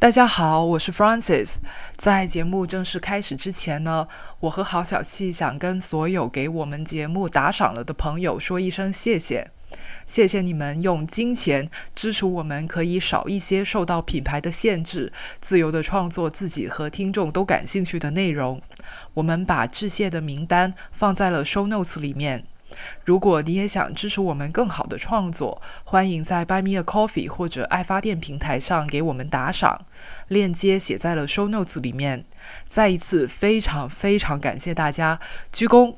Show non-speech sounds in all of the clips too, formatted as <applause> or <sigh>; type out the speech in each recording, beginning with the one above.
大家好，我是 Francis。在节目正式开始之前呢，我和郝小气想跟所有给我们节目打赏了的朋友说一声谢谢，谢谢你们用金钱支持我们，可以少一些受到品牌的限制，自由的创作自己和听众都感兴趣的内容。我们把致谢的名单放在了 Show Notes 里面。如果你也想支持我们更好的创作，欢迎在 Buy Me a Coffee 或者爱发电平台上给我们打赏，链接写在了 Show Notes 里面。再一次非常非常感谢大家，鞠躬。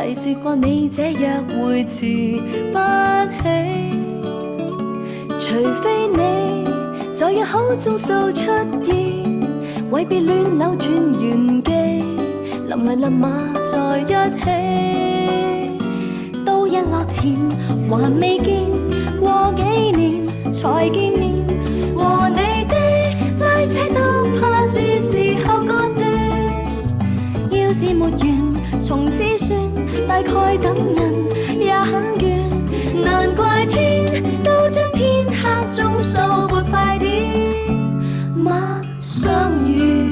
提示過你這約會遲不起，除非你在约好鐘數出現，為別戀扭轉原機，臨危臨馬在一起。到日落前還未見，過幾年才見面，和你的拉扯都怕是時候割斷。要是沒完，從此算。大概等人也很倦，難怪天都將天黑鐘數撥快點，晚相遇。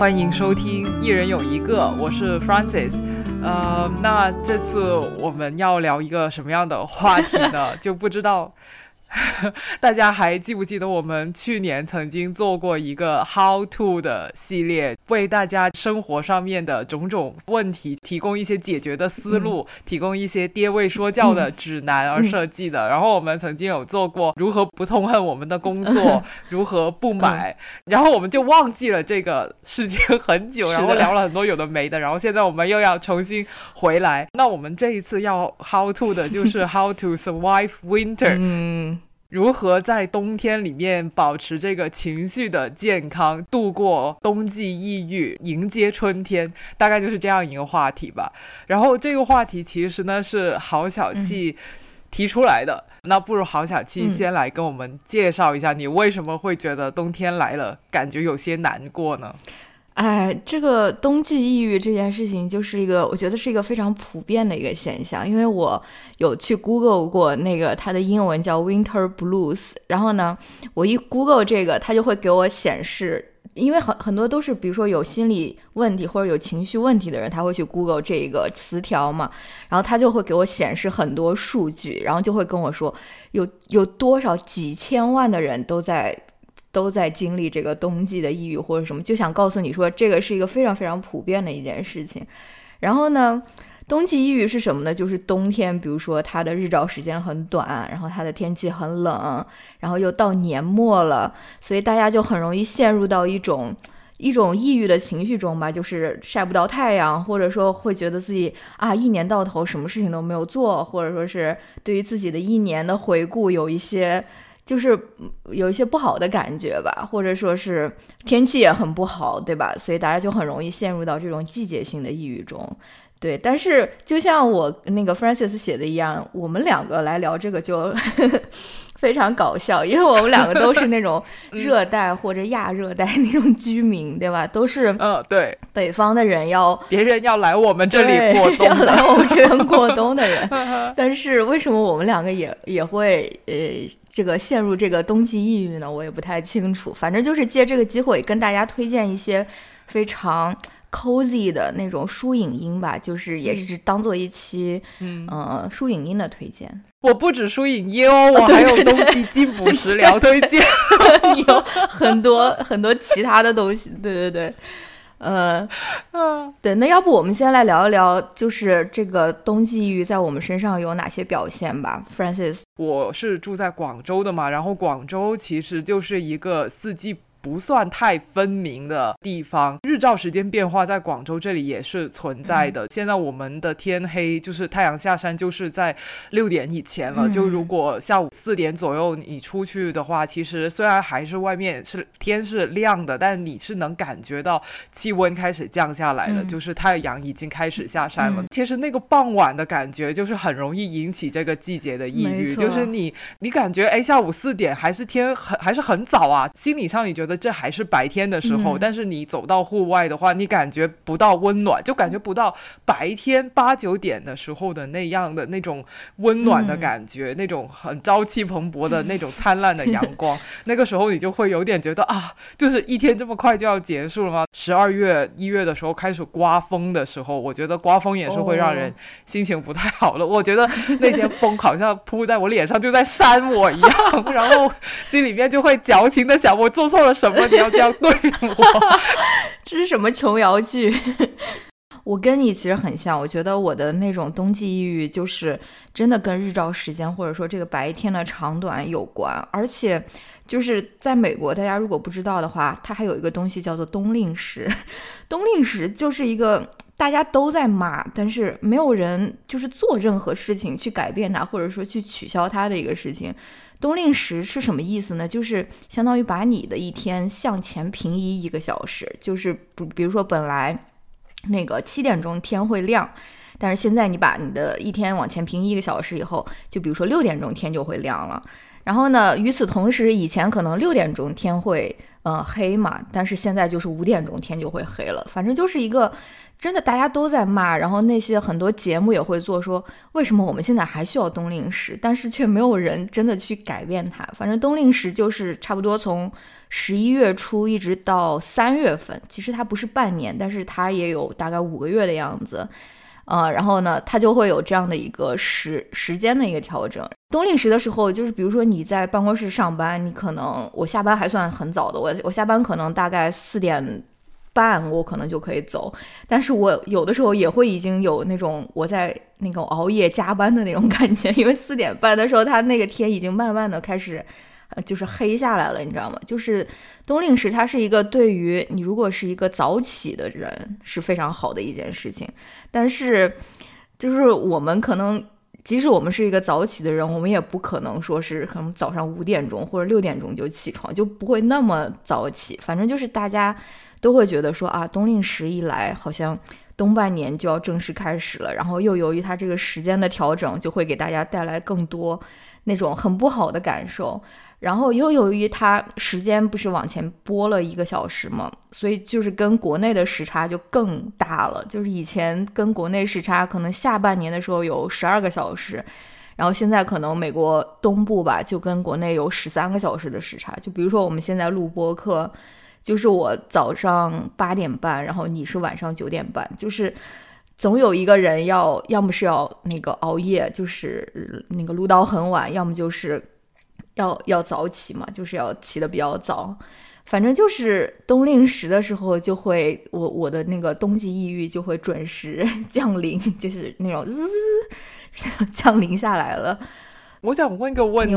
歡迎收聽《一人有一個》，我是 Francis。呃，那這次我們要聊一個什么样的話題呢？<laughs> 就不知道。<laughs> 大家还记不记得我们去年曾经做过一个 How to 的系列，为大家生活上面的种种问题提供一些解决的思路，嗯、提供一些爹味说教的指南而设计的。嗯、然后我们曾经有做过如何不痛恨我们的工作，嗯、<laughs> 如何不买，嗯、然后我们就忘记了这个事情很久，然后聊了很多有的没的，然后现在我们又要重新回来。那我们这一次要 How to 的就是 How to survive winter。嗯。如何在冬天里面保持这个情绪的健康，度过冬季抑郁，迎接春天，大概就是这样一个话题吧。然后这个话题其实呢是郝小气提出来的，嗯、那不如郝小气先来跟我们介绍一下，你为什么会觉得冬天来了感觉有些难过呢？哎，这个冬季抑郁这件事情，就是一个我觉得是一个非常普遍的一个现象。因为我有去 Google 过那个它的英文叫 Winter Blues，然后呢，我一 Google 这个，它就会给我显示，因为很很多都是，比如说有心理问题或者有情绪问题的人，他会去 Google 这个词条嘛，然后他就会给我显示很多数据，然后就会跟我说有有多少几千万的人都在。都在经历这个冬季的抑郁或者什么，就想告诉你说，这个是一个非常非常普遍的一件事情。然后呢，冬季抑郁是什么呢？就是冬天，比如说它的日照时间很短，然后它的天气很冷，然后又到年末了，所以大家就很容易陷入到一种一种抑郁的情绪中吧，就是晒不到太阳，或者说会觉得自己啊一年到头什么事情都没有做，或者说是对于自己的一年的回顾有一些。就是有一些不好的感觉吧，或者说是天气也很不好，对吧？所以大家就很容易陷入到这种季节性的抑郁中。对，但是就像我那个 Francis 写的一样，我们两个来聊这个就 <laughs> 非常搞笑，因为我们两个都是那种 <laughs> 热带或者亚热带那种居民，对吧？都是嗯，对，北方的人要别人要来我们这里过冬，要来我们这边过冬的人。<laughs> 但是为什么我们两个也也会呃？這個陷入这个冬季抑郁呢，我也不太清楚。反正就是借这个机会跟大家推荐一些非常 cozy 的那種書影音吧，就是也是当做一期嗯、呃、書影音的推荐。我不止書影音哦，我还有冬季进补食疗推荐，<laughs> 你有很多很多其他的东西。對對對。呃，嗯，对，那要不我们先来聊一聊，就是这个冬季抑郁在我们身上有哪些表现吧，Francis。我是住在广州的嘛，然后广州其实就是一个四季不算太分明的地方，日照时间变化在广州这里也是存在的。现在我们的天黑就是太阳下山就是在六点以前了。就如果下午四点左右你出去的话，其实虽然还是外面是天是亮的，但你是能感觉到气温开始降下来了，就是太阳已经开始下山了。其实那个傍晚的感觉就是很容易引起这个季节的抑郁，就是你你感觉哎下午四点还是天很还是很早啊，心理上你觉得。这还是白天的时候，但是你走到户外的话，你感觉不到温暖，就感觉不到白天八九点的时候的那样的那种温暖的感觉，那种很朝气蓬勃的那种灿烂的阳光。<laughs> 那个时候你就会有点觉得啊，就是一天这么快就要结束了吗？十二月一月的时候开始刮风的时候，我觉得刮风也是会让人心情不太好的。我觉得那些风好像扑在我脸上，就在扇我一样，<laughs> 然后心里面就会矫情的想，我做错了。什么？你要这样对我？<laughs> 这是什么琼瑶剧？<laughs> 我跟你其实很像，我觉得我的那种冬季抑郁就是真的跟日照时间或者说这个白天的长短有关。而且就是在美国，大家如果不知道的话，它还有一个东西叫做冬令时。<laughs> 冬令时就是一个大家都在骂，但是没有人就是做任何事情去改变它，或者说去取消它的一个事情。冬令时是什么意思呢？就是相当于把你的一天向前平移一个小时，就是比比如说本来那个七点钟天会亮，但是现在你把你的一天往前平移一个小时以后，就比如说六点钟天就会亮了。然后呢，与此同时，以前可能六点钟天会呃黑嘛，但是现在就是五点钟天就会黑了。反正就是一个。真的，大家都在骂，然后那些很多节目也会做，说为什么我们现在还需要冬令时，但是却没有人真的去改变它。反正冬令时就是差不多从十一月初一直到三月份，其实它不是半年，但是它也有大概五个月的样子，呃，然后呢，它就会有这样的一个时时间的一个调整。冬令时的时候，就是比如说你在办公室上班，你可能我下班还算很早的，我我下班可能大概四点。半我可能就可以走，但是我有的时候也会已经有那种我在那个熬夜加班的那种 <laughs> 感觉，因为四点半的时候，它那个天已经慢慢的开始，呃，就是黑下来了，你知道吗？就是冬令时，它是一个对于你如果是一个早起的人是非常好的一件事情，但是就是我们可能即使我们是一个早起的人，我们也不可能说是可能早上五点钟或者六点钟就起床，就不会那么早起，反正就是大家。都会觉得说啊，冬令时一来，好像冬半年就要正式开始了。然后又由于它这个时间的调整，就会给大家带来更多那种很不好的感受。然后又由于它时间不是往前拨了一个小时嘛，所以就是跟国内的时差就更大了。就是以前跟国内时差可能下半年的时候有十二个小时，然后现在可能美国东部吧就跟国内有十三个小时的时差。就比如说我们现在录播课。就是我早上八点半，然后你是晚上九点半，就是总有一个人要，要么是要那个熬夜，就是那个撸到很晚，要么就是要要早起嘛，就是要起的比较早。反正就是冬令时的时候，就会我我的那个冬季抑郁就会准时 <laughs> 降临，就是那种滋 <laughs> 降临下来了。我想问个问题。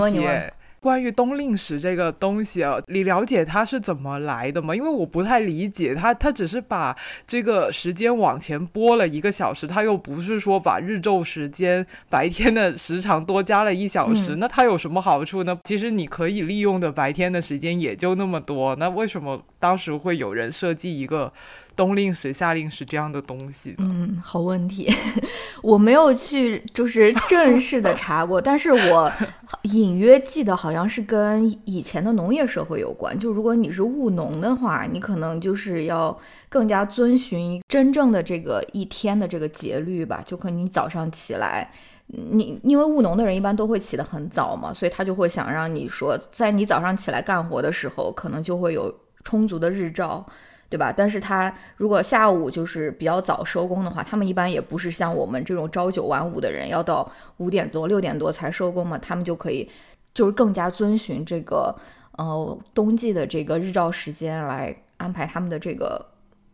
关于冬令时这个东西啊，你了解它是怎么来的吗？因为我不太理解它，它只是把这个时间往前拨了一个小时，它又不是说把日昼时间白天的时长多加了一小时，那它有什么好处呢？其实你可以利用的白天的时间也就那么多，那为什么当时会有人设计一个？冬令时、夏令时这样的东西，嗯，好问题，<laughs> 我没有去就是正式的查过，但是我 <laughs> 隐约记得好像是跟以前的农业社会有关。就如果你是务农的话，你可能就是要更加遵循真正的这个一天的这个节律吧。就可能你早上起来，你因为务农的人一般都会起得很早嘛，所以他就会想让你说，在你早上起来干活的时候，可能就会有充足的日照。对吧？但是他如果下午就是比较早收工的话，他们一般也不是像我们这种朝九晚五的人，要到五点多六点多才收工嘛。他们就可以就是更加遵循这个呃冬季的这个日照时间来安排他们的这个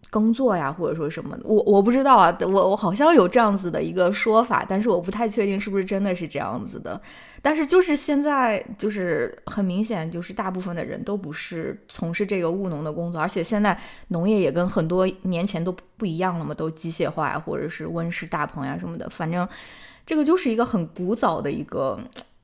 耕作呀，或者说什么的，我我不知道啊，我我好像有这样子的一个说法，但是我不太确定是不是真的是这样子的。但是就是现在，就是很明显，就是大部分的人都不是从事这个务农的工作，而且现在农业也跟很多年前都不一样了嘛，都机械化呀，或者是温室大棚呀什么的。反正这个就是一个很古早的一个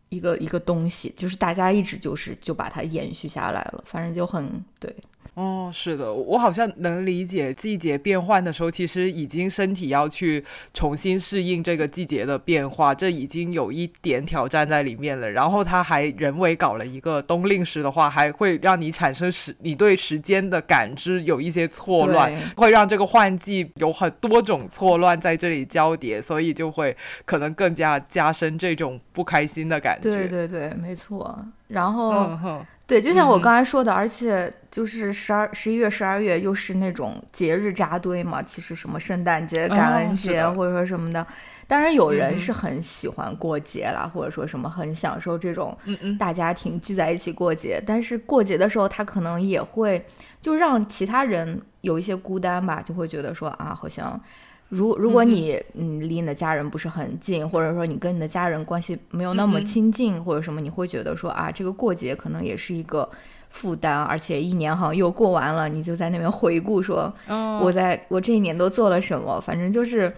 一个一个东西，就是大家一直就是就把它延续下来了。反正就很对。哦，是的，我好像能理解季节变换的时候，其实已经身体要去重新适应这个季节的变化，这已经有一点挑战在里面了。然后他还人为搞了一个冬令时的话，还会让你产生时你对时间的感知有一些错乱，会让这个换季有很多种错乱在这里交叠，所以就会可能更加加深这种不开心的感觉。对对对，没错。然后，对，就像我刚才说的，而且就是十二、十一月、十二月又是那种节日扎堆嘛。其实什么圣诞节、感恩节或者说什么的，当然有人是很喜欢过节啦，或者说什么很享受这种大家庭聚在一起过节。但是过节的时候，他可能也会就让其他人有一些孤单吧，就会觉得说啊，好像。如如果你嗯离你的家人不是很近，或者说你跟你的家人关系没有那么亲近，或者什么，你会觉得说啊，这个过节可能也是一个负担，而且一年好像又过完了，你就在那边回顾说，我在我这一年都做了什么，反正就是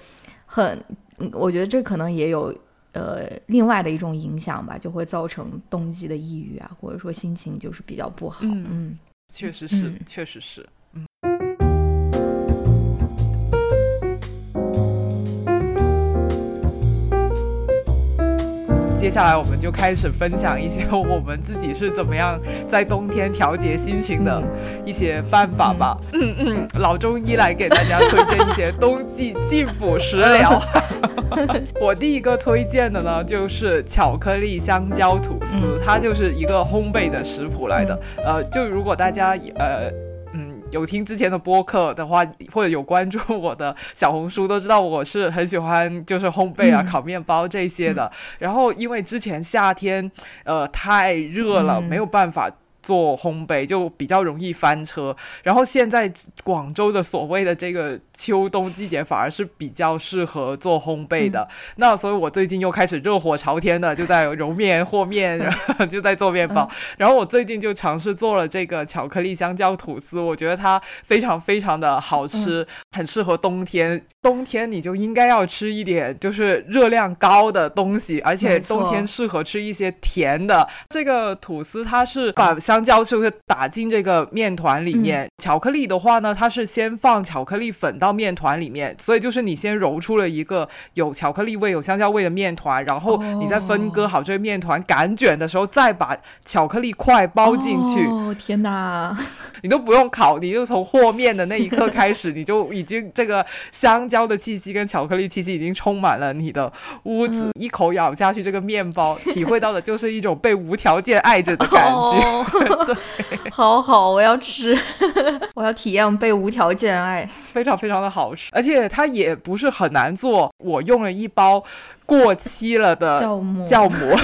很，我觉得这可能也有呃另外的一种影响吧，就会造成冬季的抑郁啊，或者说心情就是比较不好。嗯，确实是，确实是。接下来我们就开始分享一些 <laughs> 我们自己是怎么样在冬天调节心情的一些办法吧。嗯嗯，老中医来给大家推荐一些冬季进补食疗。<laughs> 我第一个推荐的呢，就是巧克力香蕉吐司，它就是一个烘焙的食谱来的。呃，就如果大家呃。有听之前的播客的话，或者有关注我的小红书，都知道我是很喜欢就是烘焙啊、烤面包这些的。然后因为之前夏天呃太热了，没有办法。做烘焙就比较容易翻车，然后现在广州的所谓的这个秋冬季节反而是比较适合做烘焙的。那所以我最近又开始热火朝天的，就在揉面和面，<laughs> 就在做面包。然后我最近就尝试做了这个巧克力香蕉吐司，我觉得它非常非常的好吃，很适合冬天。冬天你就应该要吃一点就是热量高的东西，而且冬天适合吃一些甜的。这个吐司它是把香香蕉是不是打进这个面团里面？巧克力的话呢，它是先放巧克力粉到面团里面，所以就是你先揉出了一个有巧克力味、有香蕉味的面团，然后你再分割好这个面团擀卷的时候，再把巧克力块包进去。哦天哪！你都不用烤，你就从和面的那一刻开始，你就已经这个香蕉的气息跟巧克力气息已经充满了你的屋子。一口咬下去，这个面包体会到的就是一种被无条件爱着的感觉。<laughs> <laughs> 好好，我要吃，<laughs> 我要体验被无条件爱，非常非常的好吃，而且它也不是很难做。我用了一包过期了的酵母，酵母，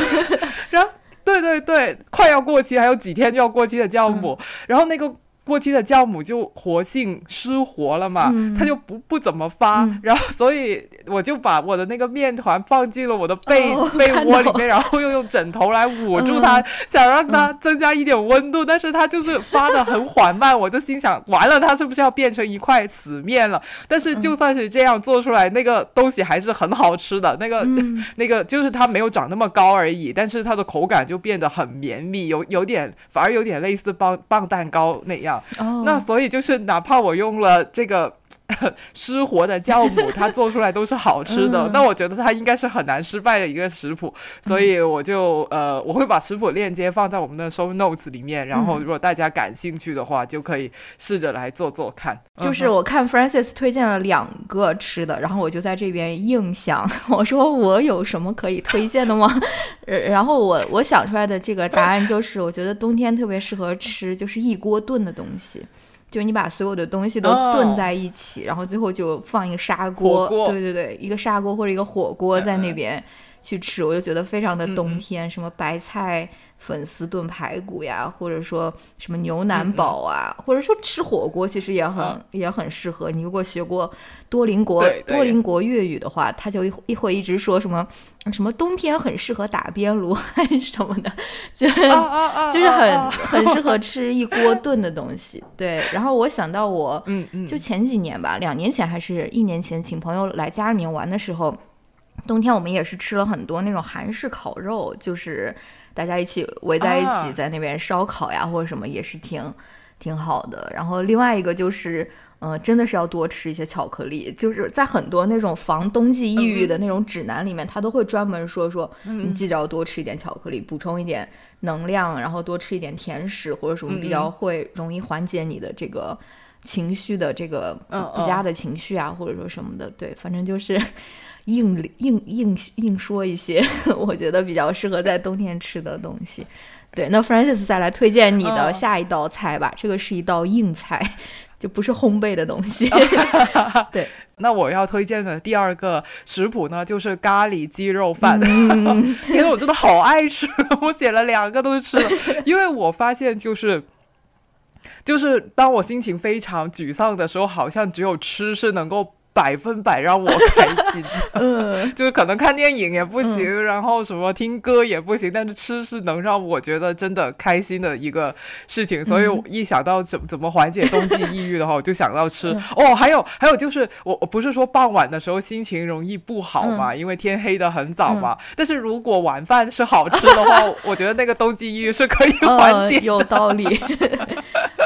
然后对对对，快要过期，还有几天就要过期的酵母，然后那个。过期的酵母就活性失活了嘛，它就不不怎么发，然后所以我就把我的那个面团放进了我的被被窝里面，然后又用枕头来捂住它，想让它增加一点温度，但是它就是发的很缓慢，我就心想完了，它是不是要变成一块死面了？但是就算是这样做出来，那个东西还是很好吃的，那个那个就是它没有长那么高而已，但是它的口感就变得很绵密，有有点反而有点类似棒棒蛋糕那样。那所以就是，哪怕我用了这个。<laughs> 失活的酵母，它做出来都是好吃的。那我觉得它应该是很难失败的一个食谱，所以我就呃，我会把食谱链接放在我们的 show notes 里面。然后如果大家感兴趣的话，就可以试着来做做看。就是我看 Francis 推荐了两个吃的，然后我就在这边硬想，<laughs> 我说我有什么可以推荐的吗？<laughs> 然后我我想出来的这个答案就是，我觉得冬天特别适合吃，就是一锅炖的东西。就是你把所有的东西都炖在一起，然后最后就放一个砂锅，对对对，一个砂锅或者一个火锅在那边，去吃，我就觉得非常的冬天，什么白菜粉丝炖排骨呀，或者说什么牛腩煲啊，或者说吃火锅，其实也很也很适合。你如果学过多邻国多邻国粤语的话，他就一会一直说什么什么冬天很适合打边炉 <laughs> 什么的，就是 <laughs> 就是很很适合吃一锅炖的东西。对，然后我想到我，嗯嗯，就前几年吧，两年前还是一年前，请朋友来家里面玩的时候。冬天我们也是吃了很多那种韩式烤肉，就是大家一起围在一起在那边烧烤呀，或者什么也是挺挺好的。然后另外一个就是，呃，真的是要多吃一些巧克力，就是在很多那种防冬季抑郁的那种指南里面，他都会专门说说，你记着要多吃一点巧克力，补充一点能量，然后多吃一点甜食或者什么比较会容易缓解你的这个情绪的这个不佳的情绪啊，或者说什么的。对，反正就是。硬硬硬硬说一些，<laughs> 我觉得比较适合在冬天吃的东西。对，那 Francis 再来推荐你的下一道菜吧。这个是一道硬菜，<laughs> 就不是烘焙的东西。<laughs> 对，那我要推荐的第二个食谱呢，就是咖喱鸡肉饭。天呐，我真的好爱吃，我写了两个都吃了，因为我发现就是，就是当我心情非常沮丧的时候，好像只有吃是能够。百分百让我开心，<laughs> 嗯，<laughs> 就是可能看电影也不行，然后什么听歌也不行，但是吃是能让我觉得真的开心的一个事情。所以一想到怎怎么缓解冬季抑郁的话，我就想到吃。哦，还有还有就是，我我不是说傍晚的时候心情容易不好嘛，因为天黑的很早嘛。但是如果晚饭是好吃的话，<laughs> 我觉得那个冬季抑郁是可以缓解。有道理，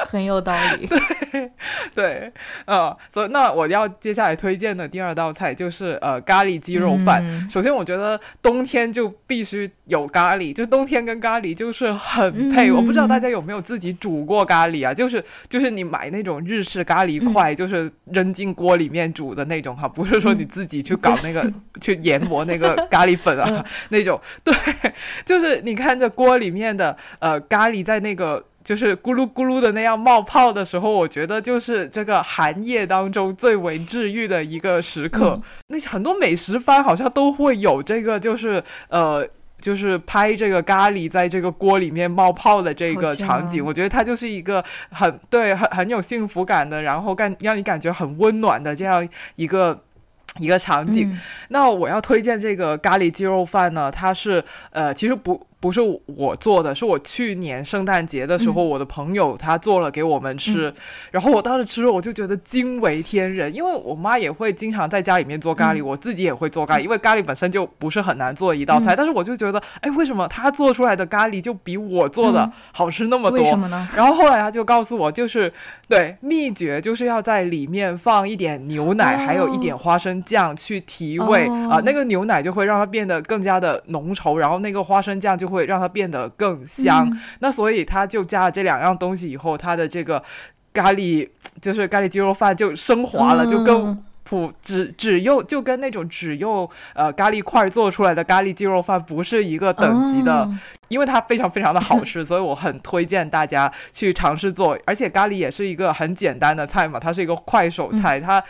很有道理。对对，嗯，所以那我要接下来。推荐的第二道菜就是呃咖喱鸡肉饭。首先，我觉得冬天就必须有咖喱，就冬天跟咖喱就是很配。我不知道大家有没有自己煮过咖喱啊？就是就是你买那种日式咖喱块，就是扔进锅里面煮的那种哈，不是说你自己去搞那个 <laughs> 去研磨那个咖喱粉啊 <laughs> 那种。对，<laughs> 就是你看着锅里面的呃咖喱在那个。就是咕噜咕噜的那样冒泡的时候，我觉得就是这个寒夜当中最为治愈的一个时刻。那些很多美食番好像都会有这个，就是呃，就是拍这个咖喱在这个锅里面冒泡的这个场景。我觉得它就是一个很对很很有幸福感的，然后感让你感觉很温暖的这样一个一个场景。那我要推荐这个咖喱鸡肉饭呢，它是呃，其实不。不是我做的，是我去年圣诞节的时候，我的朋友他做了给我们吃，然后我当时吃了，我就觉得惊为天人。因为我妈也会经常在家里面做咖喱，我自己也会做咖喱，因为咖喱本身就不是很难做一道菜。但是我就觉得，哎，为什么他做出来的咖喱就比我做的好吃那么多？为什么呢？然后后来他就告诉我，就是对秘诀就是要在里面放一点牛奶，还有一点花生酱去提味啊，那个牛奶就会让它变得更加的浓稠，然后那个花生酱就会。会让它变得更香，那所以它就加了这两样东西以后，它的这个咖喱就是咖喱鸡肉饭就升华了，就跟普只只用就跟那种只用呃咖喱块做出来的咖喱鸡肉饭不是一个等级的，因为它非常非常的好吃，<laughs> 所以我很推荐大家去尝试做，而且咖喱也是一个很简单的菜嘛，它是一个快手菜，它。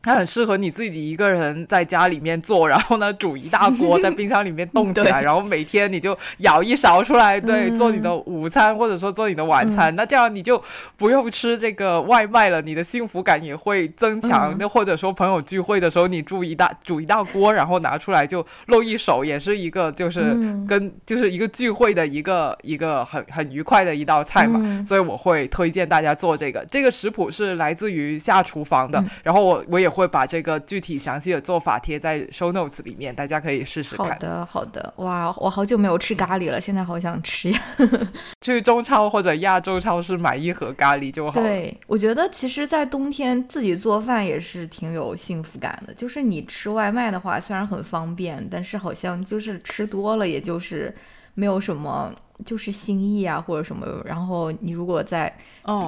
它很适合你自己一个人在家里面做，然后呢煮一大锅 <laughs> 在冰箱里面冻起来，然后每天你就舀一勺出来，对，做你的午餐或者说做你的晚餐。那这样你就不用吃这个外卖了，你的幸福感也会增强。那或者说朋友聚会的时候，你煮一大煮一大锅，然后拿出来就露一手，也是一个就是跟就是一个聚会的一个一个很很愉快的一道菜嘛。所以我会推荐大家做这个。这个食谱是来自于下厨房的，然后我我也。会把这个具体详细的做法贴在 show notes 里面，大家可以试试看。好的，好的，哇，我好久没有吃咖喱了，现在好想吃呀！<laughs> 去中超或者亚洲超市买一盒咖喱就好。对，我觉得其实，在冬天自己做饭也是挺有幸福感的。就是你吃外卖的话，虽然很方便，但是好像就是吃多了，也就是没有什么，就是心意啊或者什么。然后你如果在，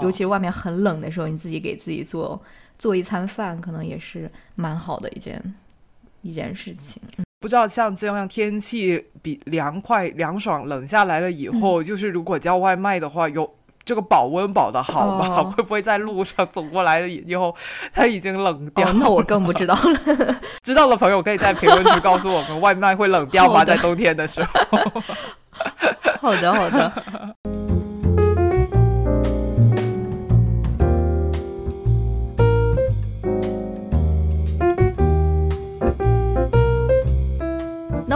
尤其是外面很冷的时候，你自己给自己做。做一餐饭可能也是蛮好的一件一件事情。不知道像这样天气比凉快、凉爽、冷下来了以后，就是如果叫外卖的话，有。这个保温保的好吗？哦 <laughs> 会不会在路上走过来以后它已经冷掉？哦，那我更不知道了。<laughs> 知道的朋友可以在评论区告诉我们，外卖会冷掉吗？在冬天的时候。<laughs> 好的，好的。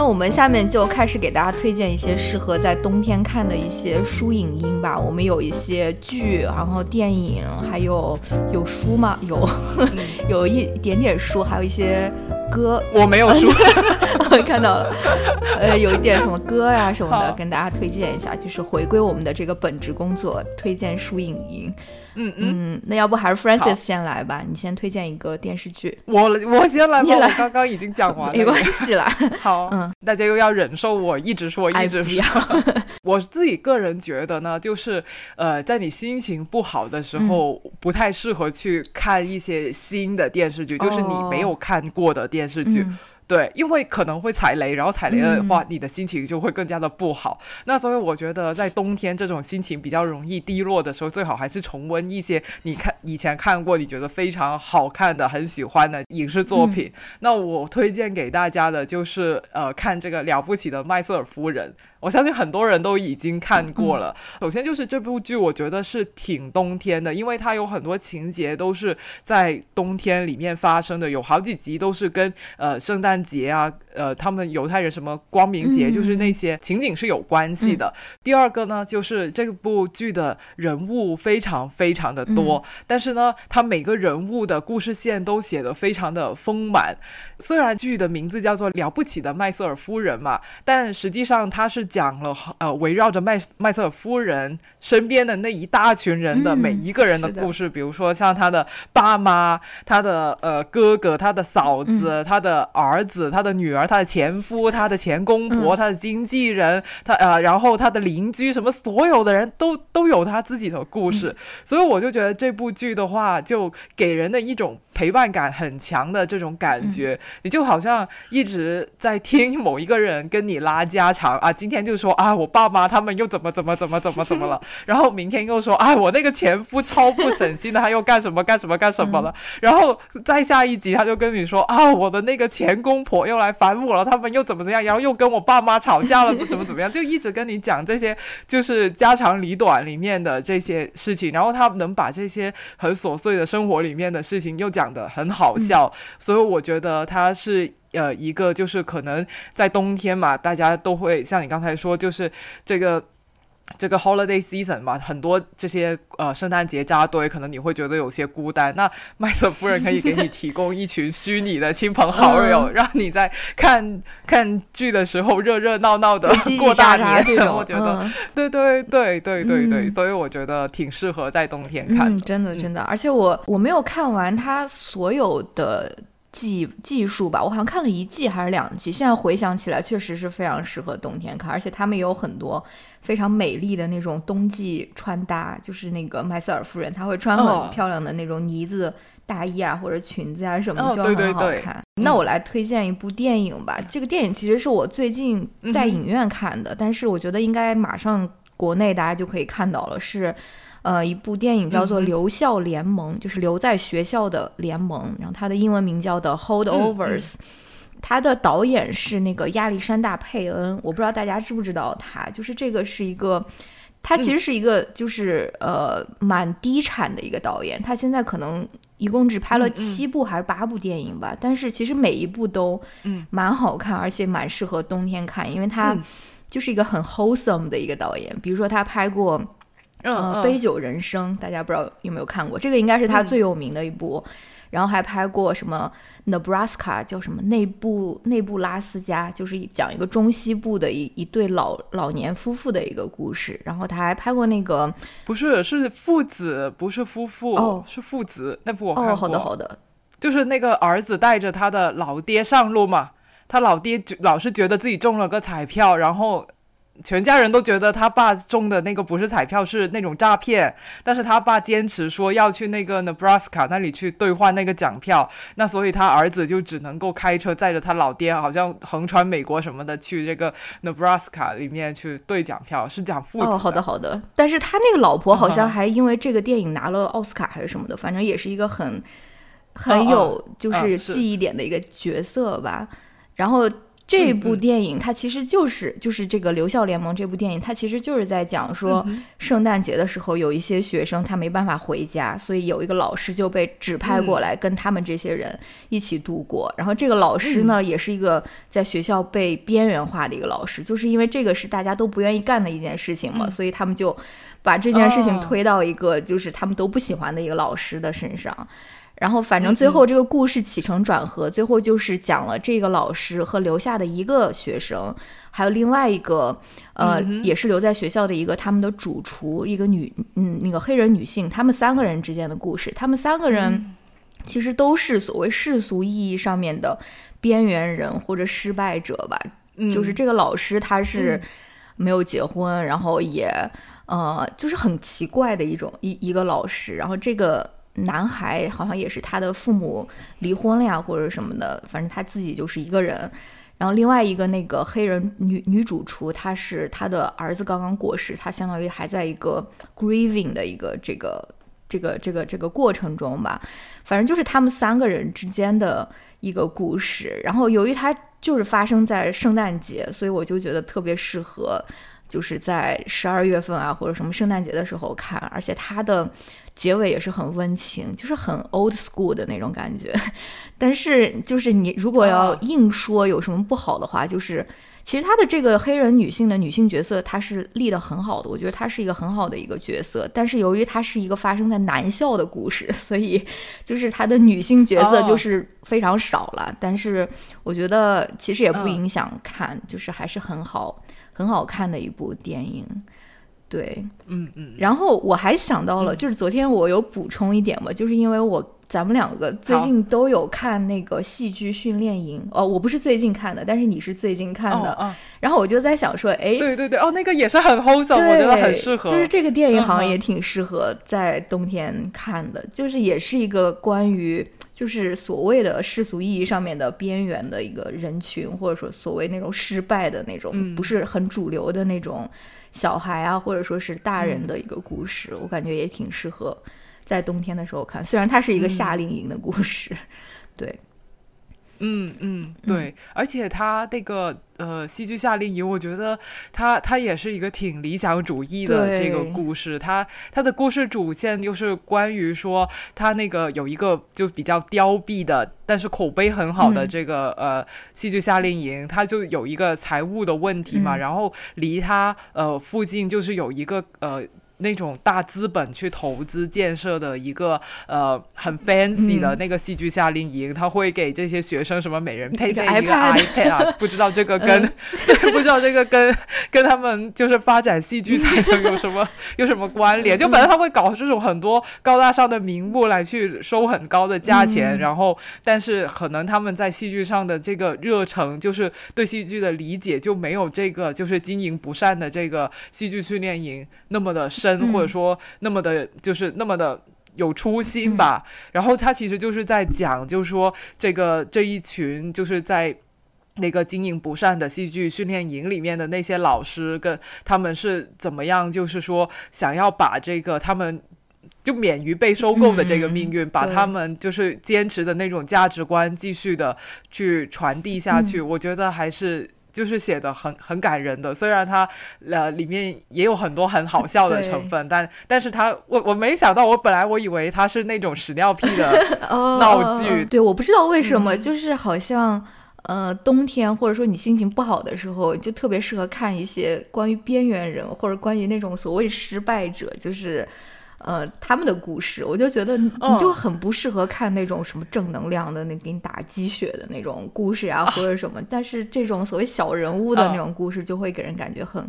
那我们下面就开始给大家推荐一些适合在冬天看的一些书影音吧。我们有一些剧，然后电影，还有有书吗？有，<laughs> 有一点点书，还有一些歌。我没有书，<laughs> 看到了，呃，有一点什么歌呀、什么的，跟大家推荐一下，就是回归我们的这个本职工作，推荐书影音。嗯嗯，嗯，那要不还是 Francis 先来吧，你先推荐一个电视剧，我我先来吧，来。我刚刚已经讲完了。<laughs> 没关系啦。<laughs> 好，嗯。大家又要忍受我一直说哎，一直说。，<laughs> 我自己个人觉得呢，就是呃，在你心情不好的时候，嗯。不太适合去看一些新的电视剧，就是你没有看过的电视剧。嗯对，因为可能会踩雷，然后踩雷的话，你的心情就会更加的不好。那所以我觉得，在冬天这种心情比较容易低落的时候，最好还是重温一些你看以前看过、你觉得非常好看的、很喜欢的影视作品。那我推荐给大家的就是呃，看这个了不起的麦瑟尔夫人。我相信很多人都已经看过了。首先就是这部剧，我觉得是挺冬天的，因为它有很多情节都是在冬天里面发生的，有好几集都是跟呃圣诞节啊，呃他们犹太人什么光明节，嗯就是那些情景是有关系的。第二个呢，就是这部剧的人物非常非常的多，但是呢，它每个人物的故事线都写得非常的丰满。虽然剧的名字叫做《了不起的麦瑟尔夫人》嘛，但实际上它是讲了呃围绕着麦麦瑟尔夫人身边的那一大群人的嗯每一个人的故事，比如说像他的爸妈、他的呃哥哥、他的嫂子、他的儿子、他的女儿、他的前夫、<laughs> 他的前公婆、嗯。他的经纪人，他呃然后他的邻居，什么所有的人都都有他自己的故事，所以我就觉得这部剧的话，就给人的一种陪伴感很强的这种感觉，你就好像一直在听某一个人跟你拉家常啊，今天就说啊，我爸妈他们又怎么怎么怎么怎么怎么了，<laughs> 然后明天又说啊，我那个前夫超不省心的，他又干什么干什么干什么了，然后再下一集他就跟你说啊，我的那个前公婆又来烦我了，他们又怎么怎么样，然后又跟我爸妈吵架了，怎么怎么样，就一直跟你讲这些就是家长里短里面的这些事情，然后他能把这些很琐碎的生活里面的事情又讲得很好笑，所以我觉得他是。呃，一个就是可能在冬天嘛，大家都会像你刚才说，就是这个这个 holiday season 嘛，很多这些呃圣诞节扎堆，可能你会觉得有些孤单。那麦瑟夫人可以给你提供一群虚拟的亲朋好友，让你在看看剧的时候热热闹闹的过大年。种，<laughs> 我觉得，嗯对对对对对对，嗯所以我觉得挺适合在冬天看嗯，真的真的，而且我我没有看完他所有的季技术吧，我好像看了一季还是两季。现在回想起来，确实是非常适合冬天看，而且他们也有很多非常美丽的那种冬季穿搭，就是那个麦瑟尔夫人，她会穿哦很漂亮的那种呢子。大衣啊，或者裙子啊什么哦就很好看。嗯那我来推荐一部电影吧。这个电影其实是我最近在影院看的，但是我觉得应该马上国内大家就可以看到了，是呃一部电影叫做《留校联盟》，就是留在学校的联盟，然后它的英文名叫的 Holdovers。它的导演是那个亚历山大·佩恩，我不知道大家知不知道他，就是这个是一个，他其实是一个就是、呃蛮低产的一个导演，他现在可能一共只拍了七部还是八部电影吧，但是其实每一部都嗯。蛮好看，而且蛮适合冬天看，因为他嗯。就是一个很 wholesome 的一个导演，比如说他拍过嗯呃，嗯杯酒人生，大家不知道有没有看过？这个应该是他嗯最有名的一部。然后还拍过什么 Nebraska 叫什么内布内布拉斯加，就是讲一个中西部的一一对老老年夫妇的一个故事。然后他还拍过那个不是是父子，不是夫妇，哦是父子。那部我看过。哦，好的好的，就是那个儿子带着他的老爹上路嘛，他老爹就老是觉得自己中了个彩票，然后全家人都觉得他爸中的那个不是彩票，是那种诈骗。但是他爸坚持说要去那个 Nebraska 那里去兑换那个奖票，那所以他儿子就只能够开车载着他老爹，好像横穿美国什么的去这个 Nebraska 里面去兑奖票，是讲父子。哦，好的好的。但是他那个老婆好像还因为这个电影拿了奥斯卡还是什么的，反正也是一个很很有就是记忆点的一个角色吧。然后。这部电影它其实就是就是这个《留校联盟》这部电影，它其实就是在讲说，圣诞节的时候有一些学生他没办法回家，所以有一个老师就被指派过来跟他们这些人一起度过。然后这个老师呢，也是一个在学校被边缘化的一个老师，就是因为这个是大家都不愿意干的一件事情嘛，所以他们就把这件事情推到一个就是他们都不喜欢的一个老师的身上。然后，反正最后这个故事起承转合，最后就是讲了这个老师和留下的一个学生，还有另外一个，呃，也是留在学校的一个他们的主厨，一个女，嗯，那个黑人女性，他们三个人之间的故事。他们三个人其实都是所谓世俗意义上面的边缘人或者失败者吧。就是这个老师他是没有结婚，然后也，呃，就是很奇怪的一种一一个老师。然后这个。男孩好像也是他的父母离婚了呀，或者什么的，反正他自己就是一个人。然后另外一个那个黑人女女主厨，她是她的儿子刚刚过世，她相当于还在一个 grieving 的一个这个这个这个这个过程中吧。反正就是他们三个人之间的一个故事。然后由于它就是发生在圣诞节，所以我就觉得特别适合，就是在十二月份啊或者什么圣诞节的时候看，而且它的。结尾也是很温情，就是很 old school 的那种感觉。<laughs> 但是，就是你如果要硬说有什么不好的话，就是其实她的这个黑人女性的女性角色，她是立得很好的。我觉得她是一个很好的一个角色。但是由于她是一个发生在男校的故事，<laughs> 所以就是她的女性角色就是非常少了。但是我觉得其实也不影响看，就是还是很好很好看的一部电影。对，嗯嗯，然后我还想到了，就是昨天我有补充一点嘛，就是因为我咱们两个最近都有看那个戏剧训练营。哦，我不是最近看的，但是你是最近看的，然后我就在想说，哎，对对对，哦，那个也是很 wholesome，我觉得很适合，就是这个电影好像也挺适合在冬天看的，就是也是一个关于就是所谓的世俗意义上面的边缘的一个人群，或者说所谓那种失败的那种，不是很主流的那种。小孩啊，或者说是大人的一个故事，我感觉也挺适合在冬天的时候看。虽然它是一个夏令营的故事，<laughs> 对。嗯嗯，对，而且他那个呃戏剧夏令营，我觉得他他也是一个挺理想主义的这个故事。他他的故事主线就是关于说他那个有一个就比较凋敝的，但是口碑很好的这个呃戏剧夏令营，他就有一个财务的问题嘛，然后离他呃附近就是有一个呃。那种大资本去投资建设的一个呃很 fancy 的那个戏剧夏令营，他会给这些学生什么每人配备一个 iPad 啊？<laughs> 不知道这个跟 <laughs> 不知道这个跟 <laughs> 跟他们就是发展戏剧才能有什么有什么关联？就反正他会搞这种很多高大上的名目来去收很高的价钱，然后但是可能他们在戏剧上的这个热诚，就是对戏剧的理解就没有这个就是经营不善的这个戏剧训练营那么的。深或者说那么的，就是那么的有初心吧。然后他其实就是在讲，就是说这个这一群就是在那个经营不善的戏剧训练营里面的那些老师，跟他们是怎么样，就是说想要把这个他们就免于被收购的这个命运，把他们就是坚持的那种价值观继续的去传递下去。我觉得还是。就是写的很很感人的，虽然它呃里面也有很多很好 <laughs> 笑的成分，但但是它我我没想到，我本来我以为它是那种屎尿屁的 <laughs> 闹剧，对，我不知道为什么，就是好像呃冬天或者说你心情不好的时候，就特别适合看一些关于边缘人或者关于那种所谓失败者，就是。呃，他们的故事，我就觉得你就很不适合看那种什么正能量的，那给你打鸡血的那种故事呀，或者什么。但是这种所谓小人物的那种故事，就会给人感觉很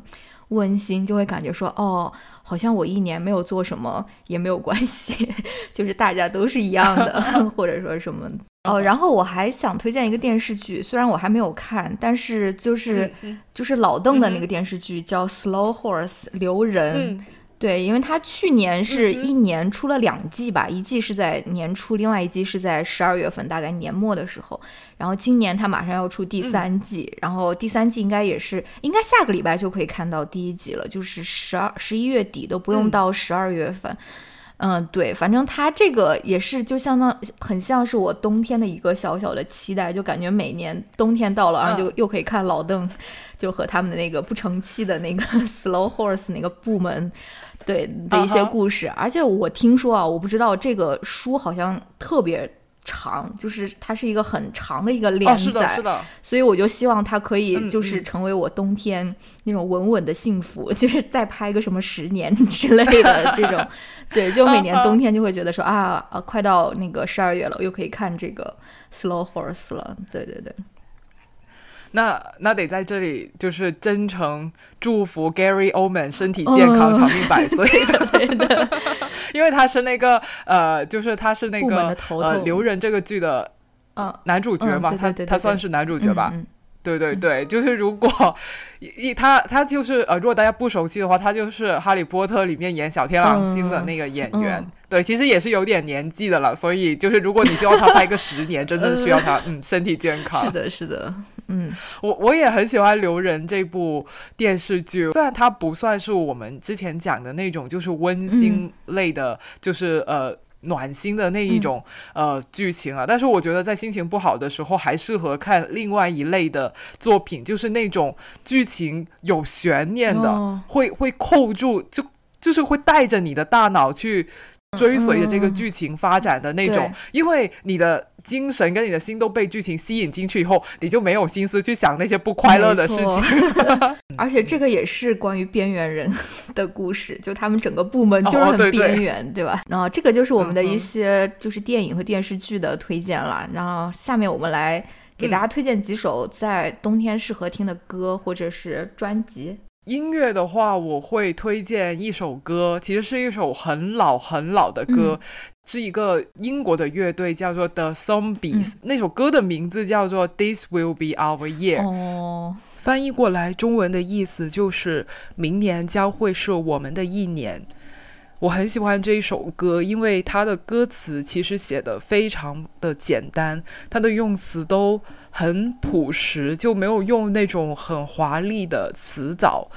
温馨，就会感觉说，哦，好像我一年没有做什么也没有关系，<laughs> 就是大家都是一样的，<laughs> 或者说什么。哦，然后我还想推荐一个电视剧，虽然我还没有看，但是就是就是老邓的那个电视剧叫《Slow Horse》留人。对，因为他去年是一年出了两季吧，一季是在年初，另外一季是在十二月份，大概年末的时候。然后今年他马上要出第三季，然后第三季应该也是应该下个礼拜就可以看到第一集了，就是十二十一月底都不用到十二月份。嗯，对，反正他这个也是就相当很像是我冬天的一个小小的期待，就感觉每年冬天到了，然后就又可以看老邓，就和他们的那个不成器的那个 <laughs> Slow Horse 那个部门。对的一些故事，而且我听说啊，我不知道这个书好像特别长，就是它是一个很长的一个连载，是的，是的。所以我就希望它可以就是成为我冬天那种稳稳的幸福，<laughs> 就是再拍个什么十年 <laughs> 之类的 <laughs> 这种。对，就每年冬天就会觉得说啊啊，快到那个十二月了，我又可以看这个 Slow Horse 了。对对对。那那得在这里就是真诚祝福 Gary Oldman 身体健康长命百岁，<laughs> 的，<laughs> 因为他是那个呃，就是他是那个呃留人这个剧的男主角嘛，他他算是男主角吧。对对对，就是如果一他他就是呃，如果大家不熟悉的话，他就是《哈利波特》里面演小天狼星的那个演员。对，其实也是有点年纪的了，所以就是如果你希望他拍个十年，<laughs> 真的需要他嗯身体健康。是的，是的，嗯，我我也很喜欢《留人》这部电视剧，虽然它不算是我们之前讲的那种就是温馨类的，就是呃。暖心的那一种呃剧情啊，但是我觉得在心情不好的时候，还适合看另外一类的作品，就是那种剧情有悬念的，会会扣住，就就是会带着你的大脑去追随着这个剧情发展的那种，因为你的。精神跟你的心都被剧情吸引进去以后，你就没有心思去想那些不快乐的事情。<laughs> 而且这个也是关于边缘人 <laughs> 的故事，就他们整个部门就是很边缘，对吧？然后这个就是我们的一些就是电影和电视剧的推荐了。然后下面我们来给大家推荐几首在冬天适合听的歌或者是专辑。音乐的话，我会推荐一首歌，其实是一首很老很老的歌。是一个英国的乐队，叫做 The Zombies。那首歌的名字叫做 This Will Be Our Year。哦，翻译过来中文的意思就是明年将会是我们的一年。我很喜欢这一首歌，因为它的歌词其实写的非常的简单，它的用词都很朴实，就没有用那种很华丽的词藻。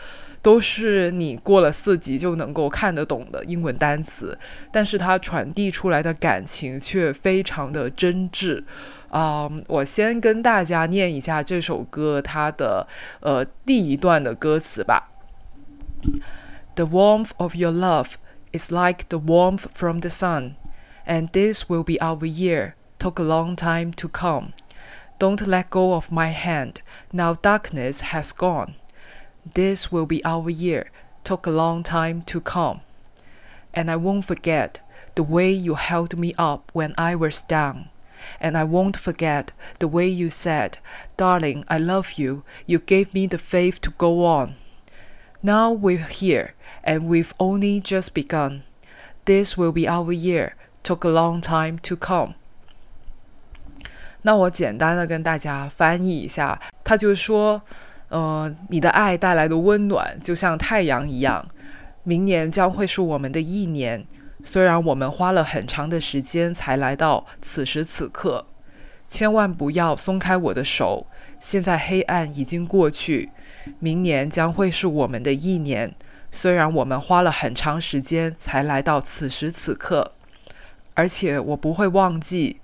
都是你过了四级就能够看得懂的英文单词，但是它传递出来的感情却非常的真挚。啊，我先跟大家念一下这首歌它的呃第一段的歌词吧。The warmth of your love is like the warmth from the sun, and this will be our year. Took a long time to come. Don't let go of my hand. Now darkness has gone. This will be our year. Took a long time to come. And I won't forget the way you held me up when I was down. And I won't forget the way you said, Darling, I love you. You gave me the faith to go on. Now we're here, and we've only just begun. This will be our year. Took a long time to come. 那我简单的跟大家翻译一下，他就说。呃，你的爱带来的温暖就像太阳一样。明年将会是我们的一年，虽然我们花了很长的时间才来到此时此刻。千万不要松开我的手，现在黑暗已经过去。明年将会是我们的一年，虽然我们花了很长时间才来到此时此刻，而且我不会忘记。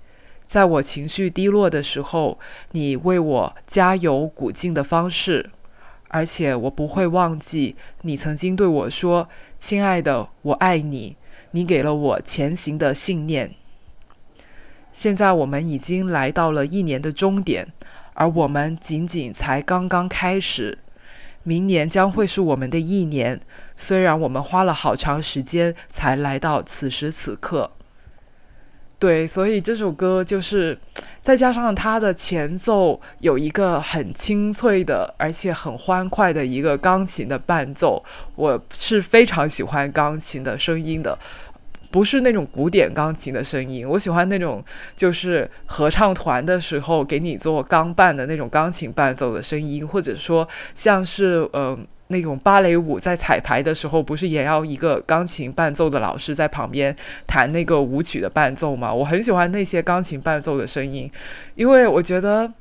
在我情绪低落的时候，你为我加油鼓劲的方式，而且我不会忘记你曾经对我说：“亲爱的，我爱你。”你给了我前行的信念。现在我们已经来到了一年的终点，而我们仅仅才刚刚开始。明年将会是我们的一年，虽然我们花了好长时间才来到此时此刻。对，所以这首歌就是再加上它的前奏有一个很清脆的，而且很欢快的一个钢琴的伴奏，我是非常喜欢钢琴的声音的。不是那种古典钢琴的声音，我喜欢那种就是合唱团的时候给你做钢伴的那种钢琴伴奏的声音，或者说像是呃那种芭蕾舞在彩排的时候，不是也要一个钢琴伴奏的老师在旁边弹那个舞曲的伴奏吗？我很喜欢那些钢琴伴奏的声音，因为我觉得。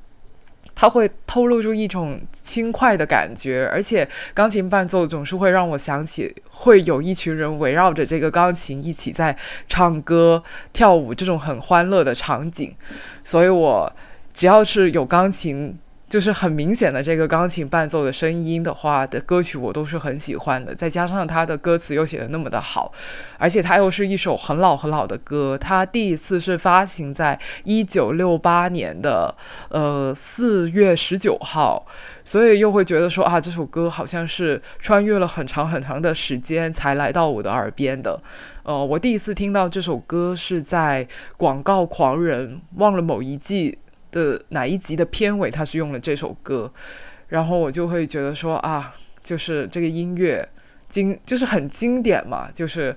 它会透露出一种轻快的感觉，而且钢琴伴奏总是会让我想起会有一群人围绕着这个钢琴一起在唱歌、跳舞这种很欢乐的场景，所以我只要是有钢琴。就是很明显的这个钢琴伴奏的声音的话的歌曲，我都是很喜欢的。再加上它的歌词又写的那么的好，而且它又是一首很老很老的歌。它第一次是发行在一九六八年的呃四月十九号，所以又会觉得说啊，这首歌好像是穿越了很长很长的时间才来到我的耳边的。呃，我第一次听到这首歌是在《广告狂人》忘了某一季。的哪一集的片尾，他是用了这首歌，然后我就会觉得说啊，就是这个音乐经就是很经典嘛，就是